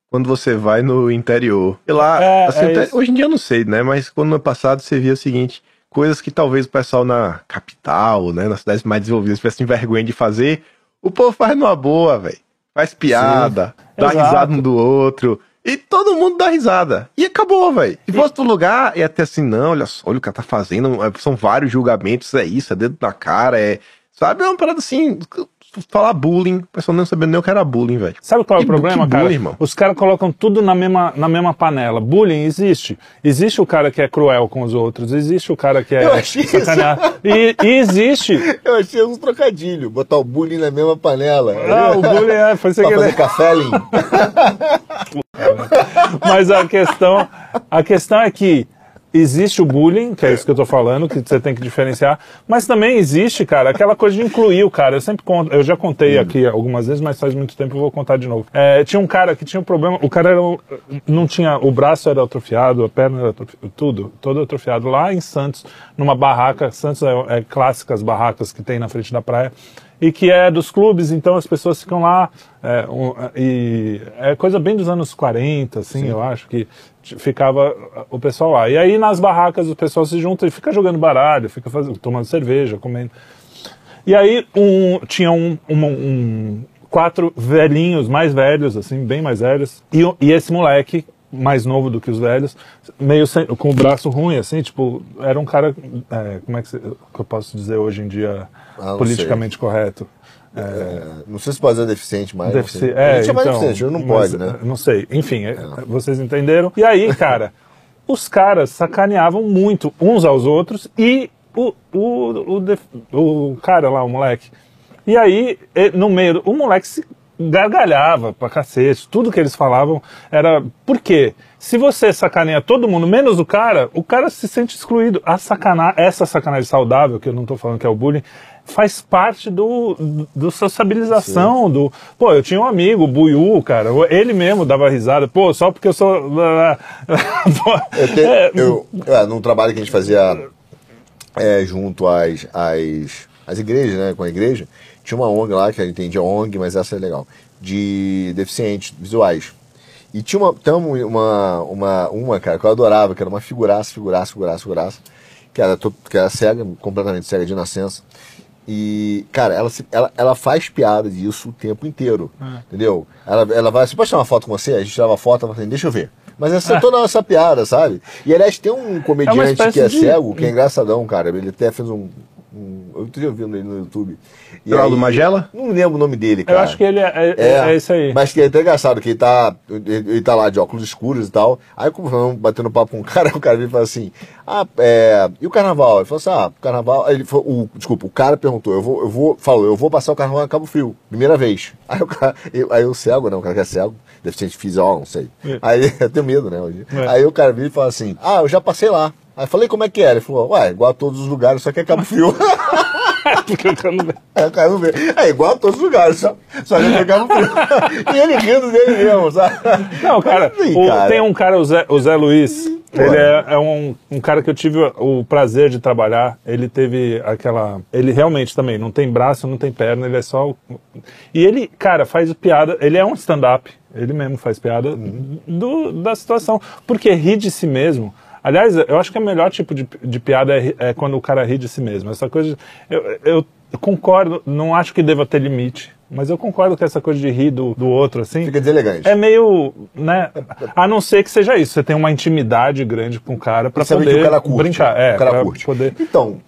Speaker 1: quando você vai no interior. E lá, é, assim, é hoje em dia eu não sei, né? Mas quando no passado você via o seguinte: coisas que talvez o pessoal na capital, né, nas cidades mais desenvolvidas, tivessem vergonha de fazer o povo faz numa boa, velho. Faz piada, Sim, dá exato. risada um do outro. E todo mundo dá risada. E acabou, velho. Se fosse outro lugar, ia ter assim, não, olha só, olha o que tá fazendo. É, são vários julgamentos, é isso, é dedo na cara, é. Sabe? É uma parada assim falar bullying, o pessoal não sabia nem o que era bullying, velho.
Speaker 2: Sabe qual é o problema, cara? Bullying, irmão? Os caras colocam tudo na mesma, na mesma panela. Bullying existe. Existe o cara que é cruel com os outros, existe o cara que é
Speaker 3: Eu achei sacaneado.
Speaker 2: E, e, existe.
Speaker 3: Eu achei uns trocadilhos, botar o bullying na mesma panela.
Speaker 2: Ah, o bullying é, foi sem
Speaker 3: querer. café, Lin.
Speaker 2: Mas a questão, a questão é que existe o bullying, que é isso que eu tô falando, que você tem que diferenciar, mas também existe, cara, aquela coisa de incluir o cara. Eu sempre conto, eu já contei aqui algumas vezes, mas faz muito tempo eu vou contar de novo. É, tinha um cara que tinha um problema, o cara era, não tinha, o braço era atrofiado, a perna era atrofiado, tudo, todo atrofiado. Lá em Santos, numa barraca, Santos é, é clássicas barracas que tem na frente da praia, e que é dos clubes, então as pessoas ficam lá, é, um, e é coisa bem dos anos 40, assim, Sim. eu acho, que ficava o pessoal lá. E aí nas barracas o pessoal se junta e fica jogando baralho, fica fazendo, tomando cerveja, comendo. E aí um, tinha um, um, um, quatro velhinhos mais velhos, assim, bem mais velhos, e, e esse moleque mais novo do que os velhos, meio sem, com o braço ruim, assim, tipo, era um cara, é, como é que, eu posso dizer hoje em dia, ah, politicamente sei. correto?
Speaker 3: É, não sei se pode dizer deficiente, mas.
Speaker 2: Defici é,
Speaker 3: então, deficiente, não pode, né?
Speaker 2: Não sei. Enfim, é. vocês entenderam. E aí, cara, os caras sacaneavam muito uns aos outros e o, o, o, o cara lá, o moleque. E aí, no meio, o moleque se gargalhava pra cacete. Tudo que eles falavam era. Por quê? Se você sacaneia todo mundo, menos o cara, o cara se sente excluído. A sacana... Essa sacanagem saudável, que eu não tô falando que é o bullying, faz parte do, do, do sociabilização, Sim. do... Pô, eu tinha um amigo, o Buiu, cara, ele mesmo dava risada. Pô, só porque eu sou...
Speaker 3: eu, te, é, eu é, num trabalho que a gente fazia é, junto às, às, às igrejas, né, com a igreja, tinha uma ONG lá, que a gente entendia ONG, mas essa é legal, de deficientes visuais. E tinha uma, tem uma, uma, uma, cara, que eu adorava, que era uma figuraça, figuraça, figuraça, figuraça, que era, que era cega, completamente cega de nascença. E, cara, ela, ela, ela faz piada disso o tempo inteiro, é. entendeu? Ela, ela vai, você pode tirar uma foto com você? A gente tirava foto, ela fala assim, deixa eu ver. Mas essa é toda essa piada, sabe? E aliás, tem um comediante é que é de... cego, que é engraçadão, cara. Ele até fez um, um, eu estou ouvindo ele no YouTube.
Speaker 1: Geraldo Magela?
Speaker 3: Não lembro o nome dele, cara.
Speaker 2: Eu acho que ele é, é, é, é isso aí.
Speaker 3: Mas que é até engraçado, que ele tá, ele, ele tá lá de óculos escuros e tal. Aí, como batendo papo com um cara, o cara vem e fala assim: Ah, é, e o carnaval? Ele falou assim: Ah, o carnaval. Ele falou, o, desculpa, o cara perguntou: Eu vou, eu vou, falou, eu vou passar o carnaval em Cabo Frio, primeira vez. Aí o cara, eu, aí o cego, não, o cara que é cego, deficiente físico, não sei. É. Aí eu tenho medo, né? Hoje. É. Aí o cara vem e fala assim: Ah, eu já passei lá. Aí falei, como é que era? Ele falou, ué, igual a todos os lugares, só que é Cabo Frio. Porque o não vê. É, o cara não vê. É igual a todos os lugares, só, só que é Cabo Frio. e ele rindo dele mesmo, sabe?
Speaker 2: Não, cara, assim, o, cara. tem um cara, o Zé, o Zé Luiz, ele é, é, um, um cara que eu tive o prazer de trabalhar. Ele teve aquela. Ele realmente também não tem braço, não tem perna, ele é só. E ele, cara, faz piada. Ele é um stand-up. Ele mesmo faz piada uhum. do, da situação. Porque ri de si mesmo Aliás, eu acho que o melhor tipo de, de piada é, é, quando o cara ri de si mesmo. Essa coisa. Eu, eu concordo, não acho que deva ter limite. Mas eu concordo com essa coisa de rir do, do outro, assim.
Speaker 3: Fica deselegante.
Speaker 2: É meio, né? A não ser que seja isso. Você tem uma intimidade grande com o cara para poder
Speaker 3: o cara curte,
Speaker 2: brincar. É,
Speaker 3: o cara curte.
Speaker 2: Poder...
Speaker 3: Então,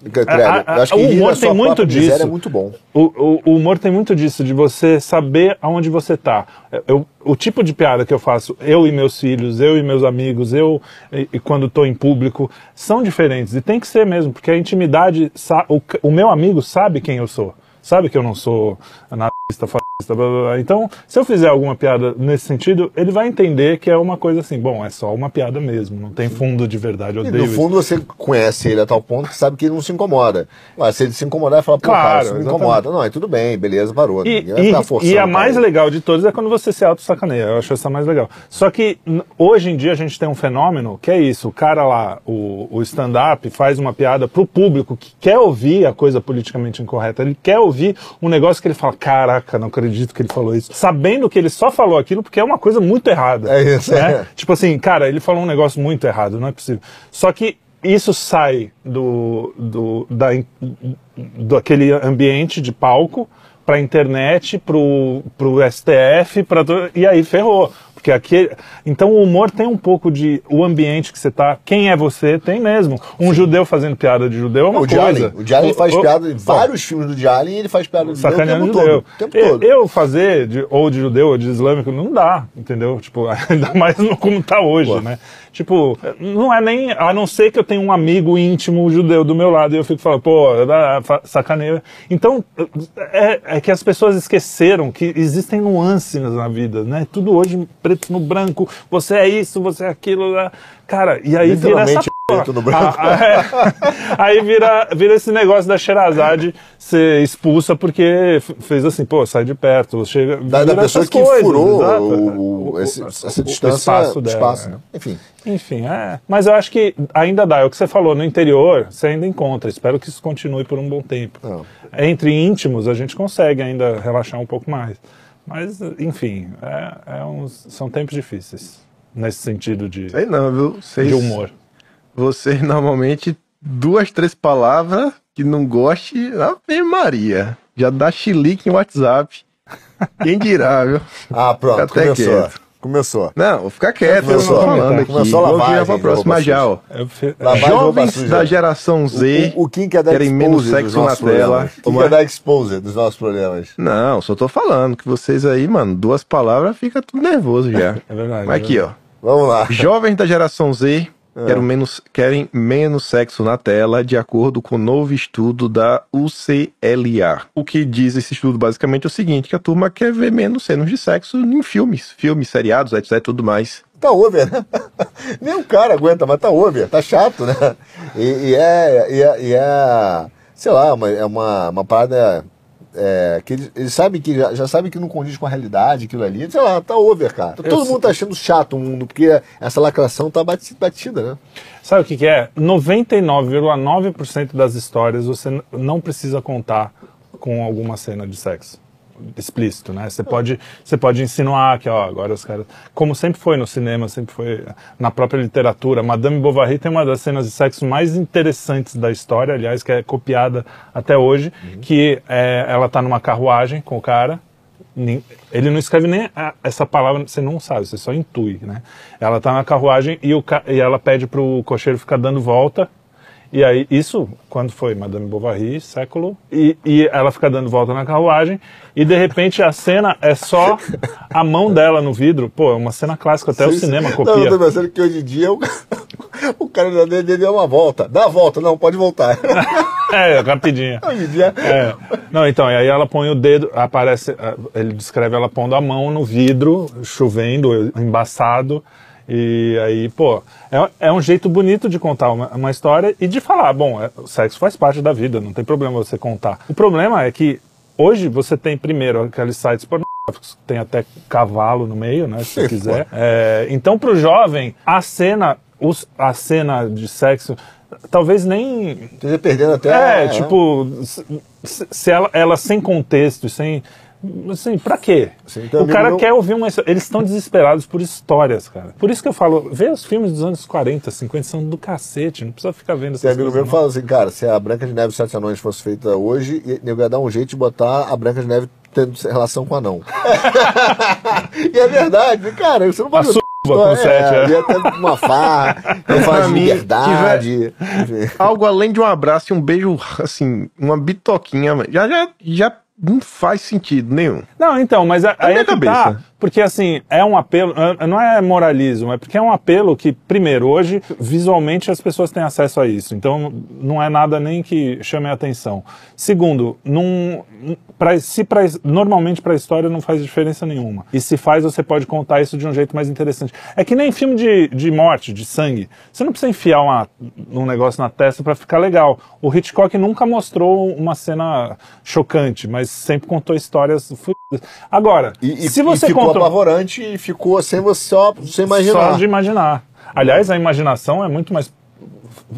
Speaker 3: acho que
Speaker 2: o humor tem muito disso.
Speaker 3: É muito bom.
Speaker 2: O, o, o, humor tem muito disso, de você saber aonde você tá. Eu, o tipo de piada que eu faço, eu e meus filhos, eu e meus amigos, eu e, e quando estou em público, são diferentes. E tem que ser mesmo, porque a intimidade, o, o meu amigo sabe quem eu sou sabe que eu não sou anarquista, fascista, blá, blá, blá. Então, se eu fizer alguma piada nesse sentido, ele vai entender que é uma coisa assim, bom, é só uma piada mesmo, não tem fundo de verdade. Eu
Speaker 3: e no fundo você conhece ele a tal ponto que sabe que ele não se incomoda. Mas se ele se incomodar, ele fala, pô, claro, cara, isso me incomoda. Não, é tudo bem, beleza, parou.
Speaker 2: E, e, e a mais legal de todos é quando você se auto-sacaneia, eu acho essa mais legal. Só que hoje em dia a gente tem um fenômeno que é isso, o cara lá, o, o stand-up faz uma piada pro público que quer ouvir a coisa politicamente incorreta, ele quer ouvir ouvir um negócio que ele fala, caraca, não acredito que ele falou isso. Sabendo que ele só falou aquilo porque é uma coisa muito errada.
Speaker 3: É isso,
Speaker 2: né? É. Tipo assim, cara, ele falou um negócio muito errado, não é possível. Só que isso sai do, do, da, do aquele ambiente de palco para a internet, para o STF, pra, e aí ferrou. Porque aqui, então o humor tem um pouco de o ambiente que você tá, quem é você, tem mesmo. Um Sim. judeu fazendo piada de judeu é uma
Speaker 3: o
Speaker 2: coisa.
Speaker 3: o Jalen faz o, piada em vários filmes do Jalen, ele faz piada de
Speaker 2: sacaneando
Speaker 3: judeu o
Speaker 2: tempo,
Speaker 3: judeu. Todo, tempo todo.
Speaker 2: Eu fazer de, ou de judeu ou de islâmico não dá, entendeu? Tipo, ainda mais como tá hoje, Pô. né? Tipo, não é nem. A não ser que eu tenha um amigo íntimo judeu do meu lado e eu fico falando, pô, sacaneia. Então, é, é, que as pessoas esqueceram que existem nuances na vida, né? Tudo hoje preto no branco, você é isso, você é aquilo. Né? Cara, e aí vira essa
Speaker 3: preto no branco.
Speaker 2: Ah, é. Aí vira, vira esse negócio da Sherazade ser expulsa porque fez assim, pô, sai de perto. Chega,
Speaker 3: da, da pessoa que coisas, furou o, o, esse, essa distância, o espaço dela. Espaço, né? Enfim.
Speaker 2: Enfim, é. Mas eu acho que ainda dá. É o que você falou, no interior você ainda encontra. Espero que isso continue por um bom tempo. Não. Entre íntimos a gente consegue ainda relaxar um pouco mais. Mas, enfim, é, é uns, são tempos difíceis nesse sentido de,
Speaker 1: Sei não, viu?
Speaker 2: Vocês, de humor.
Speaker 1: Você normalmente duas, três palavras que não goste, Ave Maria. Já dá chilique em WhatsApp. Quem dirá, viu?
Speaker 3: Ah, pronto, Fica começou. Quieto. Começou.
Speaker 1: Não, vou ficar quieto, começou, eu não tô falando aqui.
Speaker 3: Começou a lavagem. Vou
Speaker 1: pra próxima já, ó. Jovens da geração Z
Speaker 3: o, o, o Kim quer dar
Speaker 1: querem menos sexo na tela.
Speaker 3: O Kim quer dar expose dos nossos problemas.
Speaker 1: Não, só tô falando que vocês aí, mano, duas palavras fica tudo nervoso já.
Speaker 2: É verdade.
Speaker 1: Mas
Speaker 2: é
Speaker 1: aqui, ó.
Speaker 3: Vamos lá.
Speaker 1: Jovens da geração Z querem, menos, querem menos sexo na tela, de acordo com o novo estudo da UCLA. O que diz esse estudo basicamente é o seguinte: que a turma quer ver menos cenas de sexo em filmes, filmes, seriados, etc. tudo mais.
Speaker 3: Tá over, né? Nem o cara aguenta, mas tá over, tá chato, né? E, e é, e é, e é, sei lá, uma, é uma, uma parada é, que eles, eles sabem que já, já sabem que não condiz com a realidade, aquilo ali, sei lá, tá over, cara. Todo Eu mundo tá achando chato o mundo, porque essa lacração tá batida, né?
Speaker 2: Sabe o que, que é? 99,9% das histórias você não precisa contar com alguma cena de sexo explícito, né? Você pode, você pode insinuar que, ó, agora os caras, como sempre foi no cinema, sempre foi na própria literatura, Madame Bovary tem uma das cenas de sexo mais interessantes da história, aliás, que é copiada até hoje, uhum. que é, ela tá numa carruagem com o cara, ele não escreve nem a, essa palavra, você não sabe, você só intui, né? Ela tá na carruagem e, o, e ela pede pro cocheiro ficar dando volta e aí, isso, quando foi Madame Bovary, século, e, e ela fica dando volta na carruagem, e de repente a cena é só a mão dela no vidro. Pô, é uma cena clássica, até sim, o cinema sim. copia. Não, eu
Speaker 3: tô pensando que hoje em dia o, o cara dele deu uma volta. Dá a volta, não, pode voltar.
Speaker 2: é, rapidinho.
Speaker 3: Hoje em dia.
Speaker 2: É. Não, então, e aí ela põe o dedo, aparece, ele descreve ela pondo a mão no vidro, chovendo, embaçado. E aí, pô, é, é um jeito bonito de contar uma, uma história e de falar, bom, é, o sexo faz parte da vida, não tem problema você contar. O problema é que hoje você tem primeiro aqueles sites pornográficos tem até cavalo no meio, né, se você quiser. É, então, pro jovem, a cena, os, a cena de sexo talvez nem.
Speaker 3: Esteja perdendo até.
Speaker 2: É, a... tipo, se, se ela, ela sem contexto, sem Assim, pra quê? Sim, o cara meu... quer ouvir uma Eles estão desesperados por histórias, cara. Por isso que eu falo, vê os filmes dos anos 40, 50, são do cacete, não precisa ficar vendo essas
Speaker 3: Tem amigo meu fala assim, cara, se a Branca de Neve e os Sete Anões fosse feita hoje, eu ia dar um jeito de botar a Branca de Neve tendo relação com o anão. e é verdade, cara, você não pode...
Speaker 2: A com é, sete, é.
Speaker 3: Ia ter uma farra, falar de liberdade.
Speaker 1: Algo além de um abraço e um beijo, assim, uma bitoquinha, já, já, já não faz sentido nenhum.
Speaker 2: Não, então, mas a, aí é que tá, porque assim, é um apelo, não é moralismo, é porque é um apelo que, primeiro, hoje, visualmente as pessoas têm acesso a isso, então não é nada nem que chame a atenção. Segundo, não, pra, se pra, normalmente para a história não faz diferença nenhuma. E se faz, você pode contar isso de um jeito mais interessante. É que nem filme de, de morte, de sangue. Você não precisa enfiar uma, um negócio na testa para ficar legal. O Hitchcock nunca mostrou uma cena chocante, mas sempre contou histórias fodidas. Agora,
Speaker 3: e,
Speaker 2: se
Speaker 3: você e ficou contou... apavorante e ficou sem você só sem imaginar.
Speaker 2: Só de imaginar. Aliás, a imaginação é muito mais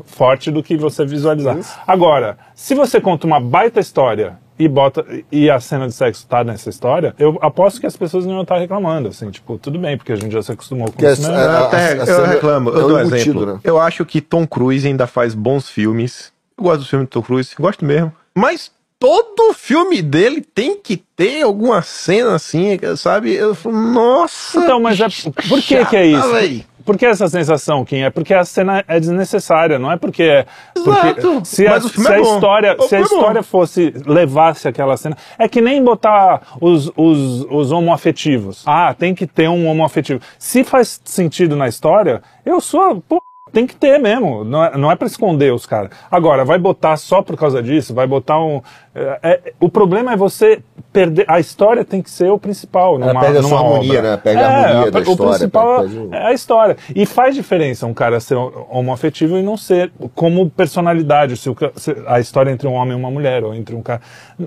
Speaker 2: forte do que você visualizar. Isso. Agora, se você conta uma baita história e bota e a cena de sexo tá nessa história, eu aposto que as pessoas não iam estar reclamando, assim, tipo, tudo bem, porque a gente já se acostumou com isso.
Speaker 1: Né? Eu, até, eu reclamo, eu é dou um exemplo. Né? Eu acho que Tom Cruise ainda faz bons filmes. Eu gosto do filme do Tom Cruise, gosto mesmo. Mas todo filme dele tem que ter alguma cena assim, sabe? Eu falo, nossa.
Speaker 2: Então, mas é, por que que é isso? Véi. Por que essa sensação, Kim? É porque a cena é desnecessária, não é porque. É porque Exato. se a, se é a história, se a história fosse levasse aquela cena, é que nem botar os, os, os homoafetivos. Ah, tem que ter um homoafetivo. Se faz sentido na história, eu sou. Pô, tem que ter mesmo. Não é, não é para esconder os caras. Agora, vai botar só por causa disso, vai botar um. É, é, o problema é você perder. A história tem que ser o principal. Numa,
Speaker 3: Ela perde a sua harmonia, né? Perde a harmonia é, da
Speaker 2: o história. O principal perde... é a história. E faz diferença um cara ser homoafetivo e não ser como personalidade, se, o, se a história entre um homem e uma mulher, ou entre um cara.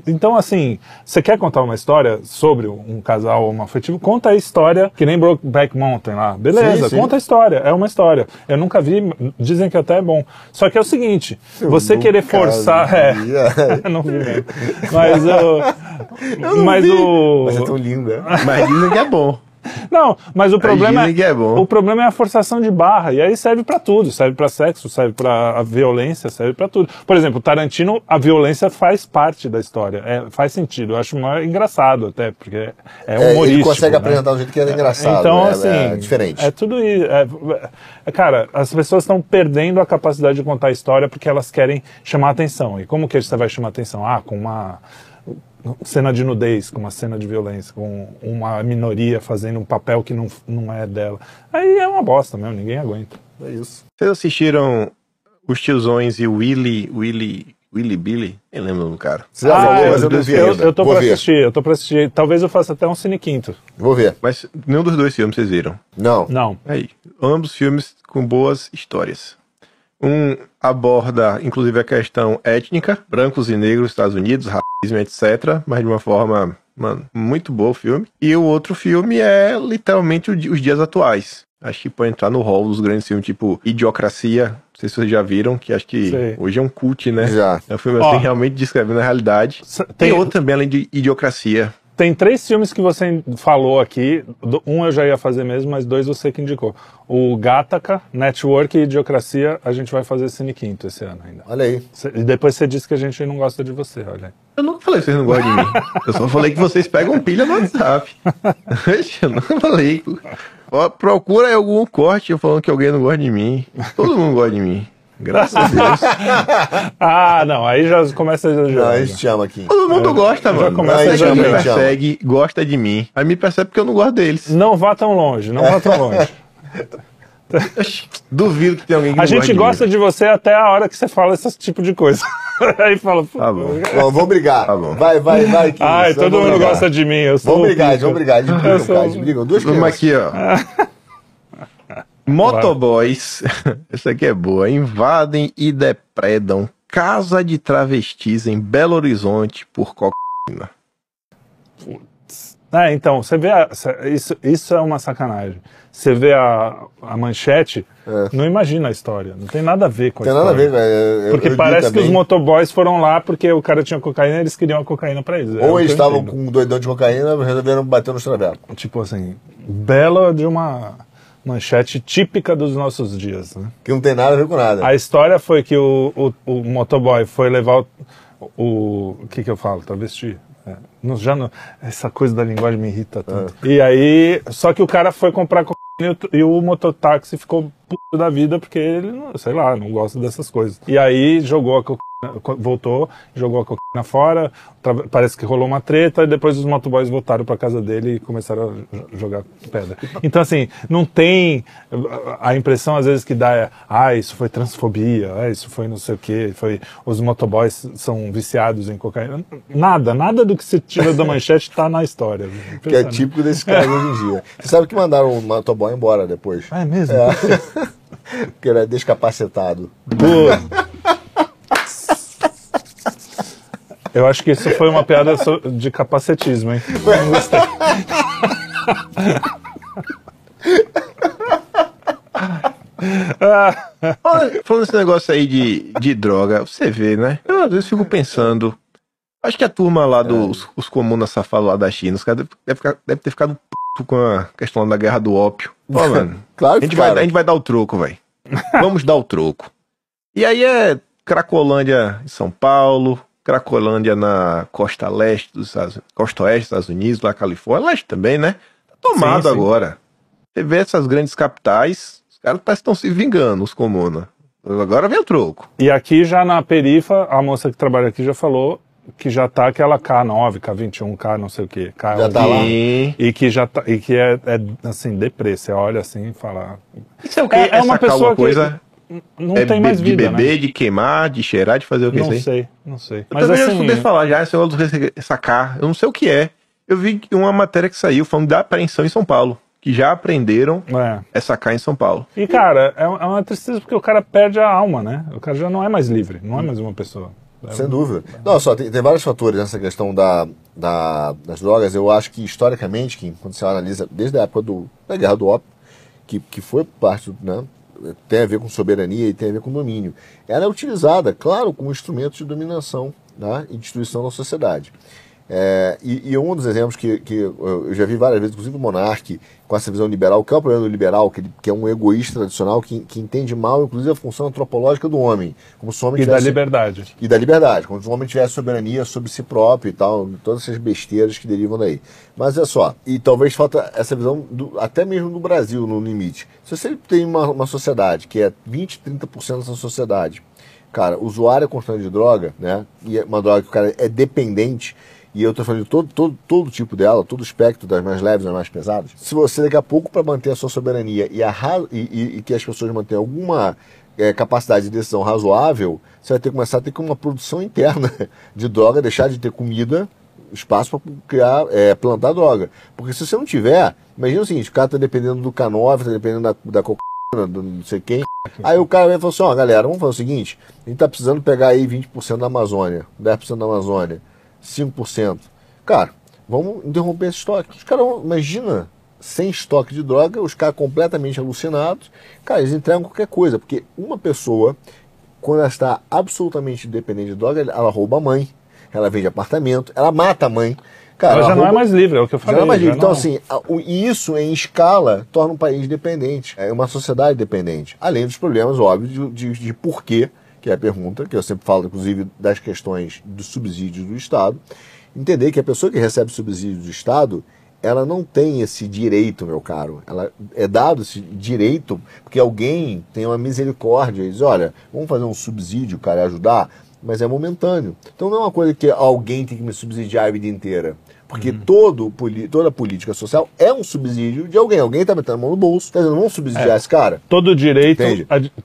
Speaker 2: Então, assim, você quer contar uma história sobre um casal homoafetivo? Conta a história, que nem Brokeback Mountain lá. Beleza, sim, sim. conta a história. É uma história. Eu nunca vi, dizem que até é bom. Só que é o seguinte, Eu você querer forçar. É, não vi mesmo. Mas o. mas
Speaker 3: vi.
Speaker 2: o.
Speaker 3: Mas é tão lindo,
Speaker 1: né? Mas dizem que é bom.
Speaker 2: Não, mas o problema é, é o problema é a forçação de barra e aí serve para tudo, serve para sexo, serve para violência, serve para tudo. Por exemplo, Tarantino, a violência faz parte da história, é, faz sentido. Eu acho mais engraçado até porque é humorístico. É, ele
Speaker 3: consegue né? apresentar do jeito que é engraçado. Então, né? assim, é diferente.
Speaker 2: É tudo é, é, cara, as pessoas estão perdendo a capacidade de contar a história porque elas querem chamar atenção. E como que você vai chamar atenção? Ah, com uma cena de nudez, com uma cena de violência, com uma minoria fazendo um papel que não, não é dela. Aí é uma bosta mesmo, ninguém aguenta.
Speaker 3: É isso.
Speaker 1: Vocês assistiram Os Tiozões e Willy, Willy, Willy Billy? Nem lembro do cara.
Speaker 3: Você já
Speaker 2: Ah,
Speaker 3: falou,
Speaker 2: eu-
Speaker 3: mas eu não vi
Speaker 2: eu,
Speaker 3: ainda.
Speaker 2: eu tô
Speaker 3: Vou
Speaker 2: pra
Speaker 3: ver.
Speaker 2: assistir, eu tô pra assistir. Talvez eu faça até um cine quinto.
Speaker 3: Vou ver.
Speaker 1: Mas nenhum dos dois filmes vocês viram.
Speaker 3: Não.
Speaker 2: Não.
Speaker 1: Aí, ambos filmes com boas histórias. Um aborda, inclusive, a questão étnica, brancos e negros Estados Unidos, racismo, etc., mas de uma forma, mano, muito boa o filme. E o outro filme é literalmente os dias atuais. Acho que pode entrar no hall dos grandes filmes, tipo Idiocracia, não sei se vocês já viram, que acho que
Speaker 2: Sei.
Speaker 1: hoje é um cult, né?
Speaker 3: Já.
Speaker 1: É um filme
Speaker 2: Ó.
Speaker 1: assim, realmente descrevendo a realidade. Tem
Speaker 2: Tem,
Speaker 1: outro também, além de Idiocracia.
Speaker 2: Tem três filmes que você falou aqui. Um eu já ia fazer mesmo, mas dois você que indicou. O Gataca, Network e Idiocracia, a gente vai fazer cine quinto esse ano ainda.
Speaker 3: Olha aí.
Speaker 2: E depois você disse que a gente não gosta de você, olha aí.
Speaker 1: Eu nunca falei que vocês não gostam de mim. Eu só falei que vocês pegam pilha no WhatsApp. eu nunca falei. Ó, Procura aí algum corte eu falando que alguém não gosta de mim. Todo mundo gosta de mim. Graças a Deus.
Speaker 2: Ah, não, aí já começa a
Speaker 3: Não,
Speaker 2: exagerar.
Speaker 3: a gente te ama aqui.
Speaker 1: Todo mundo gosta, mano.
Speaker 2: começa
Speaker 1: Aí
Speaker 3: a
Speaker 1: quem me persegue gosta de mim. Aí me percebe porque eu não gosto deles.
Speaker 2: Não vá tão longe, não vá tão longe.
Speaker 1: Duvido que tenha alguém que
Speaker 2: A gente
Speaker 1: gosta de
Speaker 2: de você até a hora que você fala esse tipo de coisa. Aí fala, pô,
Speaker 1: Tá bom.
Speaker 3: Bom, vamos brigar.
Speaker 1: Tá bom.
Speaker 3: Vai, vai, vai.
Speaker 2: Ai, todo mundo
Speaker 3: brigar.
Speaker 2: gosta de mim, eu sou.
Speaker 3: Vamos
Speaker 2: o
Speaker 3: brigar, vamos brigar. Eles brigam,
Speaker 2: sou-
Speaker 3: cara. Eles brigam. Duas.
Speaker 1: Vamos aqui, ó. Motoboys, essa aqui é boa, invadem e depredam casa de travestis em Belo Horizonte por cocaína.
Speaker 2: É, então, você vê. a- isso, isso é uma sacanagem. Você vê a, a manchete,
Speaker 3: É.
Speaker 2: não imagina a história. Não tem nada a ver com a
Speaker 3: Tem nada a ver,
Speaker 2: história.
Speaker 3: velho. Eu-
Speaker 2: Porque
Speaker 3: eu
Speaker 2: parece que os motoboys foram lá porque o cara tinha cocaína e eles queriam a cocaína pra eles. É
Speaker 3: Ou
Speaker 2: que
Speaker 3: eles estavam com um doidão de cocaína e resolveram bater nos travecos.
Speaker 2: Tipo assim, bela de uma manchete típica dos nossos dias, né?
Speaker 3: Que não tem nada a ver com nada.
Speaker 2: A história foi que o, o, o motoboy foi levar o. O, o que que eu falo? Travesti? É, não- já não, essa coisa da linguagem me irrita tanto. E aí, só que o cara foi comprar e o, e o mototáxi ficou puto da vida porque ele, sei lá, não gosta dessas coisas. E aí jogou a cocaína, co- voltou, jogou a cocaína fora, parece que rolou uma treta e depois os motoboys voltaram para casa dele e começaram a jo- jogar pedra. Então assim, não tem a impressão às vezes que dá é, ah, isso foi transfobia, ah, isso foi não sei o quê, foi os motoboys são viciados em cocaína. Nada, nada do que se tira da manchete está na história.
Speaker 3: Que é típico desses caras hoje em dia. Você sabe que mandaram o motoboy embora depois.
Speaker 2: Ah, é mesmo?
Speaker 3: Porque ele é descapacitado.
Speaker 2: Boa. Eu acho que isso foi uma piada de capacetismo, hein? Não gostei.
Speaker 1: Olha, Falando esse negócio aí de, de droga, você vê, né? Eu às vezes fico pensando. Acho que a turma lá dos os comunas safados lá da China, os caras devem deve, deve ter ficado com a questão da guerra do ópio. Pô, mano.
Speaker 3: Claro
Speaker 1: A
Speaker 3: que
Speaker 1: gente, vai, a gente vai dar o troco, velho. Vamos dar o troco. E aí é Cracolândia em São Paulo, Cracolândia na costa leste dos Estados costa oeste dos Estados Unidos, lá Califórnia, leste também, né? Tá tomado
Speaker 2: Sim, sim.
Speaker 1: agora. Você vê essas grandes capitais, os caras estão se vingando, os comunas. Agora vem o troco.
Speaker 2: E aqui já na perifa, a moça que trabalha aqui já falou que já tá aquela K9, K21, K não sei o que, K
Speaker 3: Já tá lá?
Speaker 1: E...
Speaker 2: E que já tá, e que é, é assim, deprê. Você olha assim e fala.
Speaker 1: Isso é o quê?
Speaker 2: É- é uma
Speaker 1: sacar
Speaker 2: pessoa que
Speaker 1: coisa
Speaker 2: Não
Speaker 1: é
Speaker 2: tem mais
Speaker 1: de
Speaker 2: vida,
Speaker 1: beber,
Speaker 2: né?
Speaker 1: de queimar, de cheirar, de fazer o que
Speaker 2: Não
Speaker 1: sei.
Speaker 2: sei, não sei.
Speaker 1: Eu
Speaker 2: Mas
Speaker 1: também já
Speaker 2: assim,
Speaker 1: escutei falar já, esse negócio sacar. Eu não sei o que é. Eu vi que uma matéria que saiu falando da apreensão em São Paulo. Que já aprenderam
Speaker 2: é.
Speaker 1: é sacar em São Paulo.
Speaker 2: E, cara, é, é uma tristeza porque o cara perde a alma, né? O cara já não é mais livre, não é mais uma pessoa.
Speaker 3: Sem dúvida. Não, só tem, tem vários fatores nessa questão da, da- das drogas. Eu acho que historicamente, que quando você analisa desde a época do, da guerra do ópio, que, que foi parte, né, tem a ver com soberania e tem a ver com domínio. Ela é utilizada, claro, como instrumento de dominação né, e destruição da sociedade. É, e, e um dos exemplos que, que eu já vi várias vezes, inclusive o Monark, com essa visão liberal, que é o problema do liberal, que, ele, que é um egoísta tradicional que, que entende mal, inclusive, a função antropológica do homem. Como se o homem
Speaker 2: E da
Speaker 3: tivesse-
Speaker 2: liberdade.
Speaker 3: e da liberdade, como se o homem tivesse soberania sobre si próprio e tal, todas essas besteiras que derivam daí. Mas é só, e talvez falta essa visão, do- até mesmo do Brasil, no limite. Se você tem uma, uma sociedade que é 20, 30% dessa sociedade, cara, usuário constante de droga, né, e é uma droga que o cara é dependente, e eu tô falando todo, todo, todo tipo dela, todo espectro das mais leves das mais pesadas, se você daqui a pouco, para manter a sua soberania e, a, e, e, e que as pessoas mantenham alguma é, capacidade de decisão razoável, você vai ter que começar a ter uma produção interna de droga, deixar de ter comida, espaço para criar, é, plantar droga. Porque se você não tiver, imagina o seguinte, o cara está dependendo do K9, está dependendo da, da cocaína, do não sei quem. Aí o cara vai falar assim, ó, galera, vamos fazer o seguinte, a gente está precisando pegar aí 20% da Amazônia, 10% da Amazônia, 5%. Cara, vamos interromper esse estoque. Os caras, imagina, sem estoque de droga, os caras completamente alucinados, cara, eles entregam qualquer coisa, porque uma pessoa, quando ela está absolutamente dependente de droga, ela rouba a mãe, ela vende apartamento, ela mata a mãe.
Speaker 2: Cara, ela já rouba... não é mais livre, é o que eu falei. Já não é mais livre.
Speaker 3: Então, não... assim, isso em escala torna um país dependente, é uma sociedade dependente. Além dos problemas óbvios de, de, de porquê, que é a pergunta, que eu sempre falo, inclusive, das questões dos subsídios do Estado. Entender que a pessoa que recebe subsídio do Estado, ela não tem esse direito, meu caro. Ela é dado esse direito porque alguém tem uma misericórdia e diz, olha, vamos fazer um subsídio, cara, ajudar, mas é momentâneo. Então não é uma coisa que alguém tem que me subsidiar a vida inteira. Porque uhum. todo, toda política social é um subsídio de alguém. Alguém está metendo a mão no bolso, está dizendo, vamos subsidiar é. esse cara.
Speaker 2: Todo direito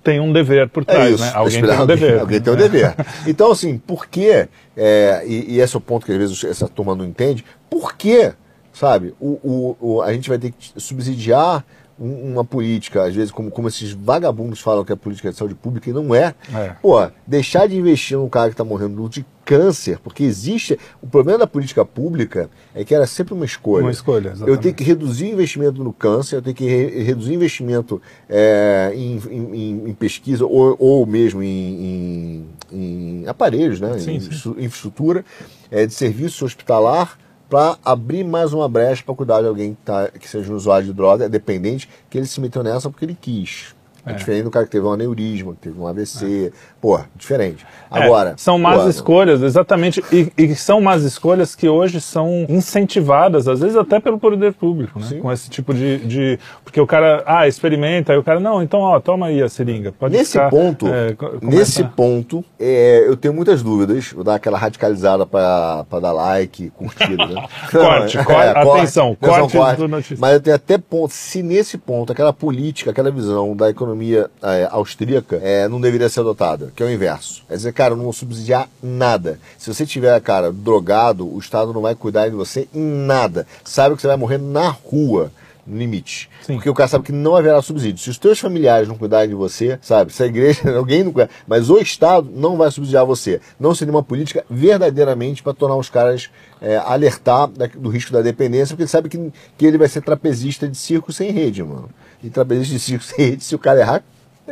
Speaker 2: tem um dever por trás, é né? Alguém tem um dever.
Speaker 3: Alguém tem um dever. Então, assim, por que, é, e, e, esse é o ponto que às vezes essa turma não entende, por que sabe? O, o, o, a gente vai ter que subsidiar uma política, às vezes, como, como esses vagabundos falam que é política de saúde pública e não é. é. Pô, deixar de investir num cara que está morrendo de câncer, porque existe. O problema da política pública é que era sempre uma escolha.
Speaker 2: Uma escolha, exatamente.
Speaker 3: Eu tenho que reduzir o investimento no câncer, eu tenho que re reduzir o investimento é, em, em, em, pesquisa ou, ou mesmo em, em, aparelhos, né? Sim, em sim. infraestrutura, é, de serviço hospitalar para abrir mais uma brecha para cuidar de alguém que, tá, que seja um usuário de droga, dependente, que ele se meteu nessa porque ele quis. É. é. diferente do cara que teve um aneurisma, que teve um AVC. É. Pô, diferente. É, Agora. É,
Speaker 2: são más pô, escolhas, exatamente. E, e, são más escolhas que hoje são incentivadas, às vezes até pelo poder público, né? Sim. Com esse tipo de, de. Porque o cara, ah, experimenta, aí o cara, não, então, ó, toma aí a seringa. Pode
Speaker 3: nesse
Speaker 2: ficar,
Speaker 3: ponto, é, nesse ponto, é, eu tenho muitas dúvidas. Vou dar aquela radicalizada para dar like, curtida, né?
Speaker 2: corte, corte, atenção, corte, corte
Speaker 3: do notícia. Mas eu tenho até ponto, se nesse ponto, aquela política, aquela visão da economia é, austríaca é, não deveria ser adotada, que é o inverso. Quer dizer, cara, não vou subsidiar nada. Se você tiver, cara, drogado, o Estado não vai cuidar de você em nada. Sabe que você vai morrer na rua no limite. Sim. Porque o cara sabe que não haverá subsídio. Se os teus familiares não cuidarem de você, sabe? Se a igreja, alguém não cuidar, mas o Estado não vai subsidiar você. Não seria uma política verdadeiramente para tornar os caras é, alertar do risco da dependência, porque ele sabe que, que ele vai ser trapezista de circo sem rede, mano e trabalhista de circo sem rede, se o cara errar, é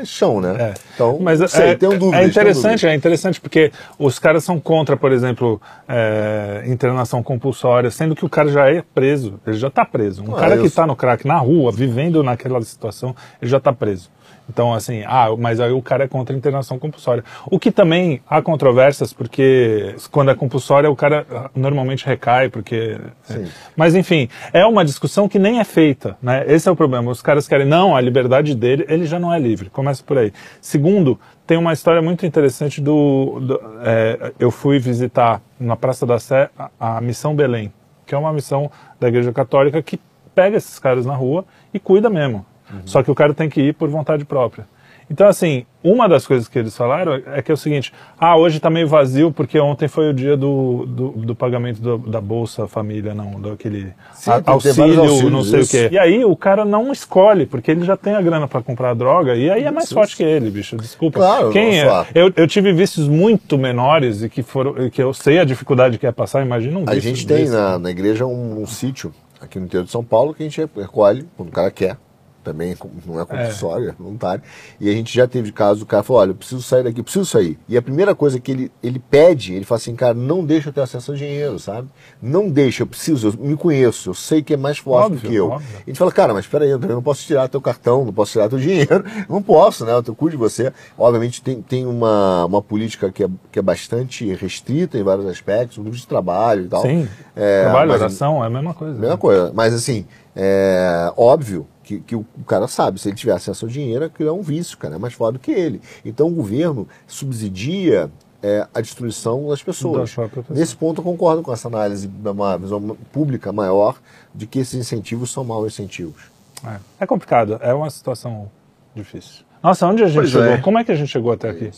Speaker 3: chão, né?
Speaker 2: É. Então, Mas sei, é, tenho dúvidas, é interessante, é interessante porque os caras são contra, por exemplo, é, internação compulsória, sendo que o cara já é preso, ele já está preso. Um ah, cara que está no crack na rua, vivendo naquela situação, ele já está preso. Então, assim, ah, mas aí o cara é contra a internação compulsória. O que também há controvérsias, porque quando é compulsória o cara ah, normalmente recai, porque. É. Mas, enfim, é uma discussão que nem é feita, né? Esse é o problema. Os caras querem, não, a liberdade dele, ele já não é livre. Começa por aí. Segundo, tem uma história muito interessante do. do é, eu fui visitar na Praça da Sé a, a Missão Belém, que é uma missão da Igreja Católica que pega esses caras na rua e cuida mesmo. Uhum. Só que o cara tem que ir por vontade própria. Então, assim, uma das coisas que eles falaram é que é o seguinte: ah, hoje está meio vazio porque ontem foi o dia do, do, do pagamento do, da Bolsa Família, não, daquele Sim, a, auxílio, não sei isso. o quê. E aí o cara não escolhe, porque ele já tem a grana para comprar a droga, e aí é mais isso. forte que ele, bicho. Desculpa.
Speaker 3: Claro,
Speaker 2: Quem é? Eu, eu tive vícios muito menores e que foram que eu sei a dificuldade que é passar, imagina um
Speaker 3: A gente tem na, na igreja um, um sítio aqui no interior de São Paulo que a gente recolhe quando o cara quer também não é compulsório, é. é voluntário. E a gente já teve casos, o cara falou, olha, eu preciso sair daqui, preciso sair. E a primeira coisa que ele, ele pede, ele fala assim, cara, não deixa eu ter acesso ao dinheiro, sabe? Não deixa, eu preciso, eu me conheço, eu sei que é mais forte óbvio, do que eu. Óbvio. A gente fala, cara, mas espera aí, eu não posso tirar teu cartão, não posso tirar teu dinheiro, não posso, né? Eu cuido de você. Obviamente tem, tem uma, uma política que é, que é bastante restrita em vários aspectos, um de trabalho e tal.
Speaker 2: Sim, é, trabalho, oração, é a mesma coisa.
Speaker 3: Mesma né? coisa, mas assim, é óbvio que, que o, cara sabe, se ele tiver acesso ao dinheiro, aquilo é um vício, cara, é mais forte do que ele. Então o governo subsidia é a destruição das pessoas.
Speaker 2: Da.
Speaker 3: Nesse ponto eu concordo com essa análise da uma visão pública maior de que esses incentivos são maus incentivos.
Speaker 2: É, é complicado, é uma situação difícil. Nossa, onde a gente
Speaker 1: Pois
Speaker 2: chegou?
Speaker 1: é.
Speaker 2: Como é que a gente chegou até aqui?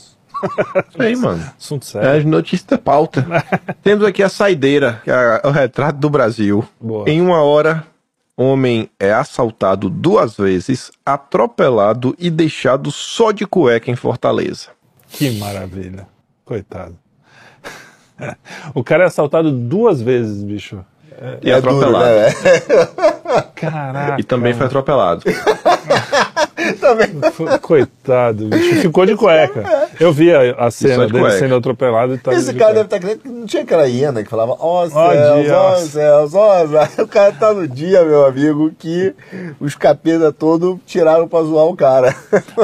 Speaker 1: Aí, mano.
Speaker 2: Assunto
Speaker 1: É
Speaker 2: sério.
Speaker 1: as notícias da pauta. Temos aqui a saideira, que é o retrato do Brasil.
Speaker 2: Boa.
Speaker 1: Em uma hora, homem é assaltado duas vezes, atropelado e deixado só de cueca em Fortaleza.
Speaker 2: Que maravilha. Coitado. O cara é assaltado duas vezes, bicho.
Speaker 1: E
Speaker 3: é duro,
Speaker 1: atropelado.
Speaker 3: né?
Speaker 2: Caraca.
Speaker 1: E também foi atropelado.
Speaker 2: Foi- Coitado, bicho. Ficou de cueca. Eu vi a, a cena
Speaker 1: de
Speaker 2: dele
Speaker 1: cueca.
Speaker 2: sendo atropelado e tá
Speaker 3: Esse
Speaker 2: de
Speaker 3: cara deve
Speaker 2: cueca.
Speaker 3: estar querendo que não tinha aquela hiena que falava, ó
Speaker 2: Ó
Speaker 3: céus, ó
Speaker 2: ó.
Speaker 3: céus, ó céus. O cara tá no dia, meu amigo, que os capeta todo tiraram pra zoar o cara.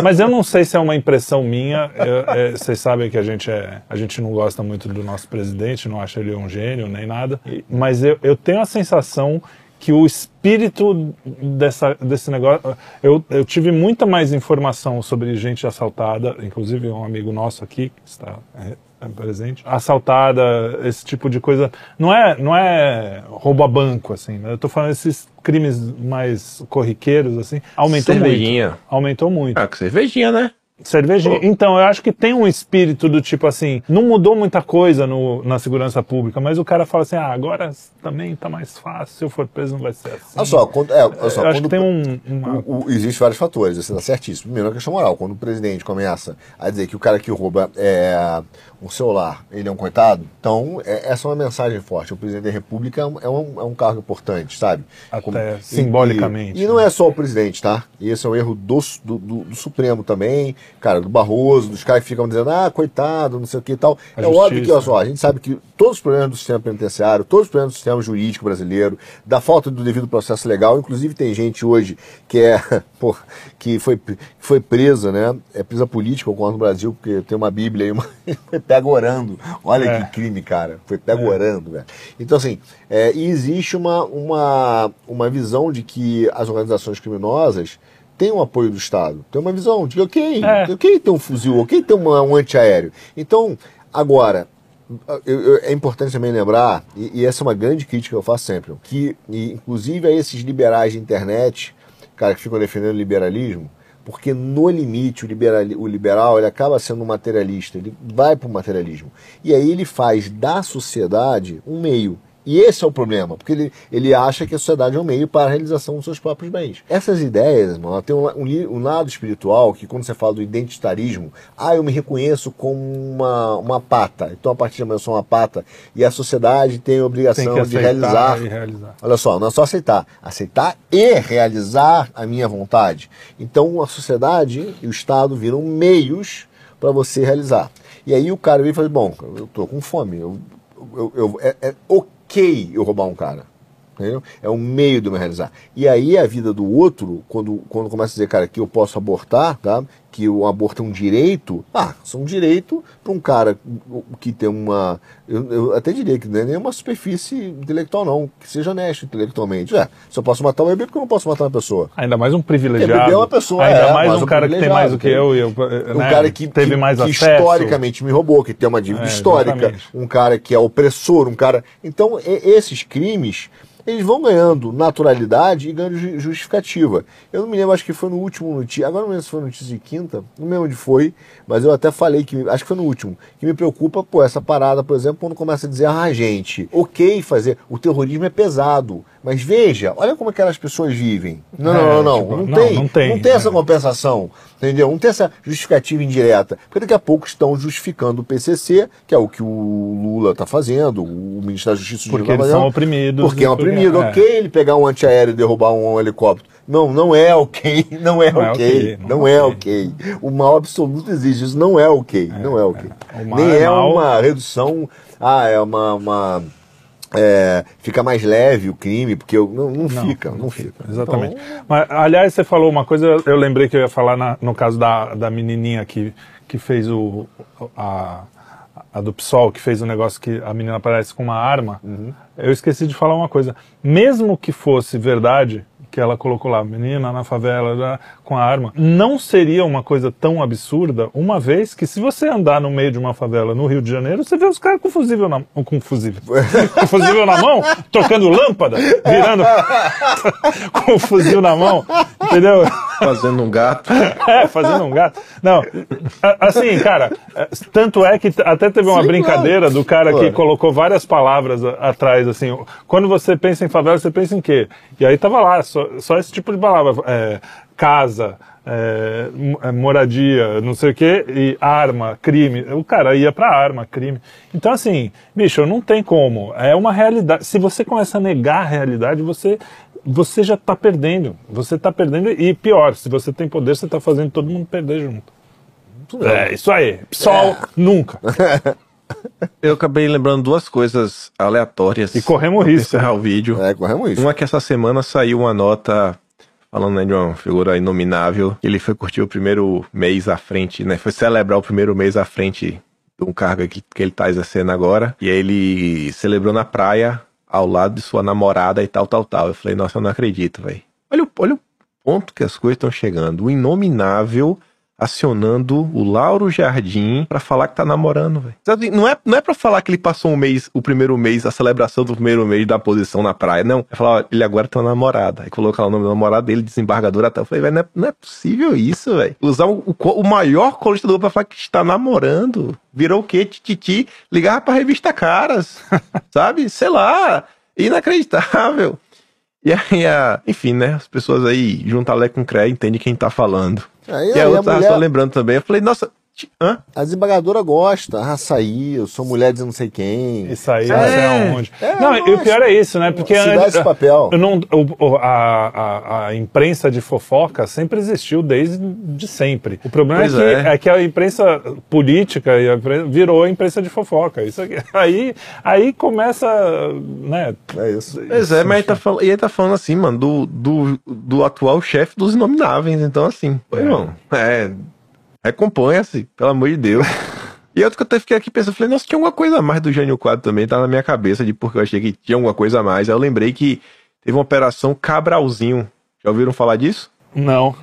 Speaker 2: Mas eu não sei se é uma impressão minha. eu- é, Vocês sabem que a gente, é, a gente não gosta muito do nosso presidente, não acha ele um gênio nem nada. Mas eu, eu tenho a sensação que o espírito dessa, desse negócio. Eu, eu tive muita mais informação sobre gente assaltada, inclusive um amigo nosso aqui, que está é, é presente, assaltada, esse tipo de coisa. Não é, não é roubo a banco, assim, né? Eu tô falando esses crimes mais corriqueiros, assim. Aumentou
Speaker 1: Cervejinha.
Speaker 2: muito. Aumentou muito.
Speaker 1: Ah, cervejinha, né?
Speaker 2: Cervejinha. Então, eu acho que tem um espírito do tipo assim, não mudou muita coisa no, na segurança pública, mas o cara fala assim, ah, agora também tá mais fácil, se eu for preso não vai ser assim.
Speaker 3: Olha só, quando, é, olha só,
Speaker 2: eu acho que tem um... uma-
Speaker 3: O, o, Existem vários fatores, você está certíssimo. Primeiro, a questão moral. Quando o presidente começa a dizer que o cara que rouba é, um celular, ele é um coitado, então é, essa é uma mensagem forte. O presidente da República é um, é um, é um cargo importante, sabe?
Speaker 2: Até
Speaker 3: e-
Speaker 2: simbolicamente,
Speaker 3: E, e não é só o presidente, tá? E esse é um erro do, do, do- do Supremo também, cara, do Barroso, dos caras que ficam dizendo, ah, coitado, não sei o que e tal.
Speaker 2: A
Speaker 3: é óbvio que,
Speaker 2: justiça,
Speaker 3: olha só, a gente sabe que todos os problemas do sistema penitenciário, todos os problemas do sistema jurídico brasileiro, da falta do devido processo legal, inclusive tem gente hoje que é, pô, que foi, foi presa, né? É presa política, ocorre no Brasil, porque tem uma Bíblia aí, uma, foi pego orando. Olha
Speaker 2: É.
Speaker 3: que crime, cara. Foi pego orando, velho. Então, assim, é, e existe uma, uma, uma visão de que as organizações criminosas têm o apoio do Estado. Tem uma visão de, ok,
Speaker 2: É.
Speaker 3: ok ter um fuzil, ok ter uma, um antiaéreo. Então, agora, eu- eu- é importante também lembrar, e, e essa é uma grande crítica que eu faço sempre, que e, inclusive a esses liberais de internet, cara, que ficam defendendo o liberalismo, porque no limite o, liberali, o liberal ele acaba sendo um materialista, ele vai para o materialismo. E aí ele faz da sociedade um meio. E esse é o problema, porque ele, ele acha que a sociedade é um meio para a realização dos seus próprios bens. Essas ideias, ela tem um, um, um lado espiritual que quando você fala do identitarismo, ah, eu me reconheço como uma, uma pata, então a partir de amanhã eu sou uma pata, e a sociedade tem a
Speaker 2: tem
Speaker 3: obrigação
Speaker 2: que
Speaker 3: de realizar
Speaker 2: e realizar.
Speaker 3: Olha só, não é só aceitar. Aceitar e realizar a minha vontade. Então a sociedade e o Estado viram meios para você realizar. E aí o cara vem e fala: Bom, eu tô com fome. Eu, eu, eu- é, é ok eu roubar um cara. Entendeu? É um meio de me realizar. E aí a vida do outro, quando, quando começa a dizer, cara, que eu posso abortar, tá? Que o aborto é um direito, ah, isso é um direito para um cara que tem uma. Eu, eu até diria que não é nem uma superfície intelectual, não, que seja honesto intelectualmente. É, se eu posso matar um bebê, porque eu não posso matar uma pessoa.
Speaker 2: Ainda mais um
Speaker 3: Porque
Speaker 2: privilegiado.
Speaker 3: bebê é uma pessoa,
Speaker 2: Ainda
Speaker 3: é,
Speaker 2: mais um
Speaker 3: um
Speaker 2: cara que tem mais do que eu e eu.
Speaker 3: Um
Speaker 2: né,
Speaker 3: cara que,
Speaker 2: teve mais
Speaker 3: que
Speaker 2: acesso.
Speaker 3: historicamente me roubou, que tem uma dívida
Speaker 2: É,
Speaker 3: histórica,
Speaker 2: exatamente.
Speaker 3: um cara que é opressor, um cara. Então, esses crimes, eles vão ganhando naturalidade e ganhando ju- justificativa. Eu não me lembro, acho que foi no último notícia, agora não lembro se foi no notícia de quinta, não lembro onde foi, mas eu até falei que, acho que foi no último, que me preocupa, pô, essa parada, por exemplo, quando começa a dizer, ah, gente, ok fazer, o terrorismo é pesado, mas veja, olha como aquelas pessoas vivem. Não,
Speaker 2: É,
Speaker 3: não, não, não,
Speaker 2: tipo,
Speaker 3: não,
Speaker 2: não,
Speaker 3: tem,
Speaker 2: não tem,
Speaker 3: não tem essa
Speaker 2: é.
Speaker 3: compensação, entendeu? Não tem essa justificativa indireta, porque daqui a pouco estão justificando o PCC, que é o que o Lula está fazendo, o ministro da Justiça
Speaker 2: Porque
Speaker 3: tá
Speaker 2: eles são oprimidos.
Speaker 3: porque é oprimido,
Speaker 2: é.
Speaker 3: ok ele pegar um antiaéreo e derrubar um, helicóptero. Não, não é ok, não é
Speaker 2: Não é
Speaker 3: ok, não, é
Speaker 2: é
Speaker 3: ok. O mal absoluto existe, isso não é ok, não é ok. Nem
Speaker 2: é
Speaker 3: é uma redução, ah, é uma... é, fica mais leve o crime, porque eu, não, não, fica, não, fica.
Speaker 2: Exatamente.
Speaker 3: Então,
Speaker 2: Mas, aliás, você falou uma coisa, eu lembrei que eu ia falar na- no caso da, da menininha que, que fez o. A, a do PSOL, que fez o negócio que a menina aparece com uma arma.
Speaker 3: Uhum.
Speaker 2: Eu esqueci de falar uma coisa. Mesmo que fosse verdade que ela colocou lá, menina na favela né, com a arma, não seria uma coisa tão absurda, uma vez que se você andar no meio de uma favela no Rio de Janeiro, você vê os caras com fusível na com fusível, com fuzil na mão, trocando lâmpada, virando com o fuzil na mão, entendeu?
Speaker 1: Fazendo um gato.
Speaker 2: É, fazendo um gato. Não, assim, cara, tanto é que até teve uma Sim, brincadeira claro. do cara Pô. que colocou várias palavras atrás, assim, quando você pensa em favela, você pensa em quê? E aí tava lá, só, só esse tipo de palavra, é, casa, é, é, moradia, não sei o quê, e arma, crime. O cara ia pra arma, crime. Então, assim, bicho, não tem como. É uma realidade. Se você começa a negar a realidade, você, você já tá perdendo. Você tá perdendo, e pior, se você tem poder, você tá fazendo todo mundo perder junto. É, isso aí. PSOL, é. nunca.
Speaker 1: Eu acabei lembrando duas coisas aleatórias.
Speaker 2: E corremos risco.
Speaker 1: encerrar o vídeo.
Speaker 3: É, corremos risco.
Speaker 1: Uma que essa semana saiu uma nota falando né, de uma figura inominável. Ele foi curtir o primeiro mês à frente, né? Foi celebrar o primeiro mês à frente de um cargo que, que ele tá exercendo agora. E aí ele celebrou na praia, ao lado de sua namorada e tal, tal, tal. Eu falei, nossa, eu não acredito, velho. Olha, olha o ponto que as coisas estão chegando. O inominável acionando o Lauro Jardim para falar que tá namorando, velho. Não é, não é pra falar que ele passou um mês, o primeiro mês, a celebração do primeiro mês da posição na praia, não. É falar, ó, ele agora tem uma namorada. Aí colocar o nome da namorada dele, desembargador até. Eu falei, velho, não, é, não é possível isso, velho. Usar o, o, o maior colista do pra falar que está namorando. Virou o quê? Tititi, ligava pra revista Caras, sabe? Sei lá. Inacreditável. E aí, enfim, né? As pessoas aí juntam Lé com Cré entendem quem tá falando. Aí, e a outra, mulher... só lembrando também, eu falei, nossa, Hã?
Speaker 3: A desembargadora gosta, ah, saí, eu sou mulher de não sei quem.
Speaker 2: Isso aí, é, não sei aonde. É, não, e o pior é isso, né? Porque
Speaker 3: Se dá esse papel.
Speaker 2: Não, o, a, a, a, imprensa de fofoca sempre existiu desde de sempre. O problema é que, é. é. que a imprensa política a imprensa virou a imprensa de fofoca. Isso aqui, aí, aí começa, né?
Speaker 3: É isso.
Speaker 1: Pois é, mas ele tá, falando, ele tá falando assim, mano, do, do, do atual chefe dos inomináveis. Então, assim, é. irmão, é Recomponha-se, pelo amor de Deus. E outro que eu até fiquei aqui pensando, falei, nossa, tinha alguma coisa a mais do Jânio Quadro também, tá na minha cabeça de porque eu achei que tinha alguma coisa a mais. Aí eu lembrei que teve uma operação Cabralzinho. Já ouviram falar disso?
Speaker 2: Não.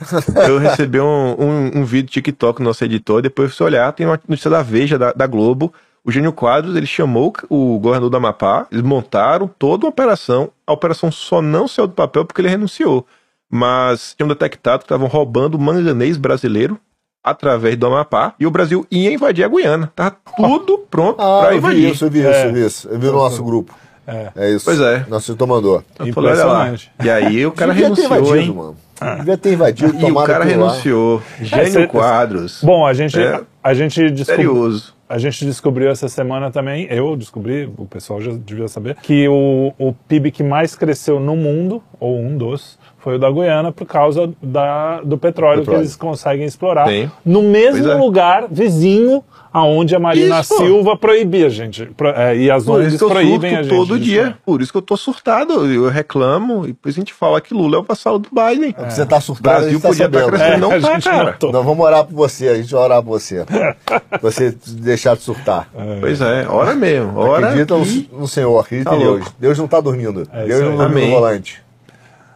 Speaker 1: Eu recebi um, um, um vídeo TikTok do nosso editor, depois fui olhar, tem uma notícia da Veja, da, da Globo. O Gênio Quadros, ele chamou o governador da Amapá, eles montaram toda uma operação, a operação só não saiu do papel porque ele renunciou. Mas tinham detectado que estavam roubando manganês brasileiro através do Amapá e o Brasil ia invadir a Guiana. Tava tudo pronto ah, para invadir.
Speaker 3: Isso, eu vi isso, eu vi isso. Eu vi no nosso grupo. É. é isso.
Speaker 1: Pois é.
Speaker 3: Nosso editor mandou.
Speaker 1: Eu falei, olha lá. E aí o cara renunciou, invadido, hein? Mano.
Speaker 3: Ah. Devia ter invadido,
Speaker 1: E o cara renunciou. Lá. Gênio é, Quadros.
Speaker 2: Bom, a gente, é. a gente descobriu... A gente descobriu essa semana também, eu descobri, o pessoal já devia saber, que o, o PIB que mais cresceu no mundo, ou um dos, foi o da Guiana por causa da, do petróleo, petróleo. que eles conseguem explorar Sim. no mesmo é. lugar vizinho aonde a Marina isso, Silva proibia a gente. Pro, é, e as ONGs proíbem a gente.
Speaker 1: todo dia. Por isso que eu tô surtado. Eu reclamo e depois a gente fala que Lula é o vassalo do Biden.
Speaker 3: É. Você tá surtado,
Speaker 1: Brasil tá podia estar tá crescendo. É, não tá, cara.
Speaker 3: Não, vamos orar por você. A gente vai orar por você. você deixar de surtar.
Speaker 1: É. Pois é, ora mesmo. Ora
Speaker 3: acredita e... no Senhor, acredita tá em Deus. Deus não tá dormindo. É Deus não dormiu no volante.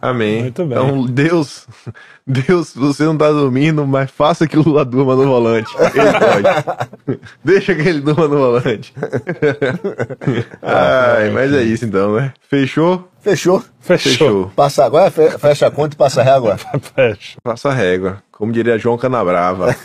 Speaker 1: Amém. Muito bem. Então, Deus, Deus, você não tá dormindo, mas faça que o Lula durma no volante. Ele pode. Deixa que ele durma no volante. Ai, mas é isso então, né? Fechou?
Speaker 3: Fechou.
Speaker 2: Fechou. Fechou.
Speaker 3: Passa agora, fecha a conta e passa a régua.
Speaker 1: Fecha. Passa a régua. Como diria João Canabrava.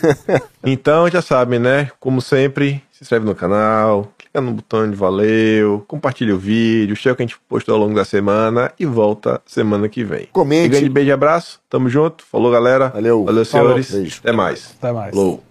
Speaker 1: então, já sabem, né? Como sempre, se inscreve no canal, clica no botão de valeu, compartilha o vídeo, checa o que a gente postou ao longo da semana e volta semana que vem.
Speaker 3: Comente.
Speaker 1: Um grande beijo e abraço. Tamo junto. Falou, galera.
Speaker 3: Valeu.
Speaker 1: Valeu, senhores. Falou. Até mais.
Speaker 2: Até mais.
Speaker 1: Falou.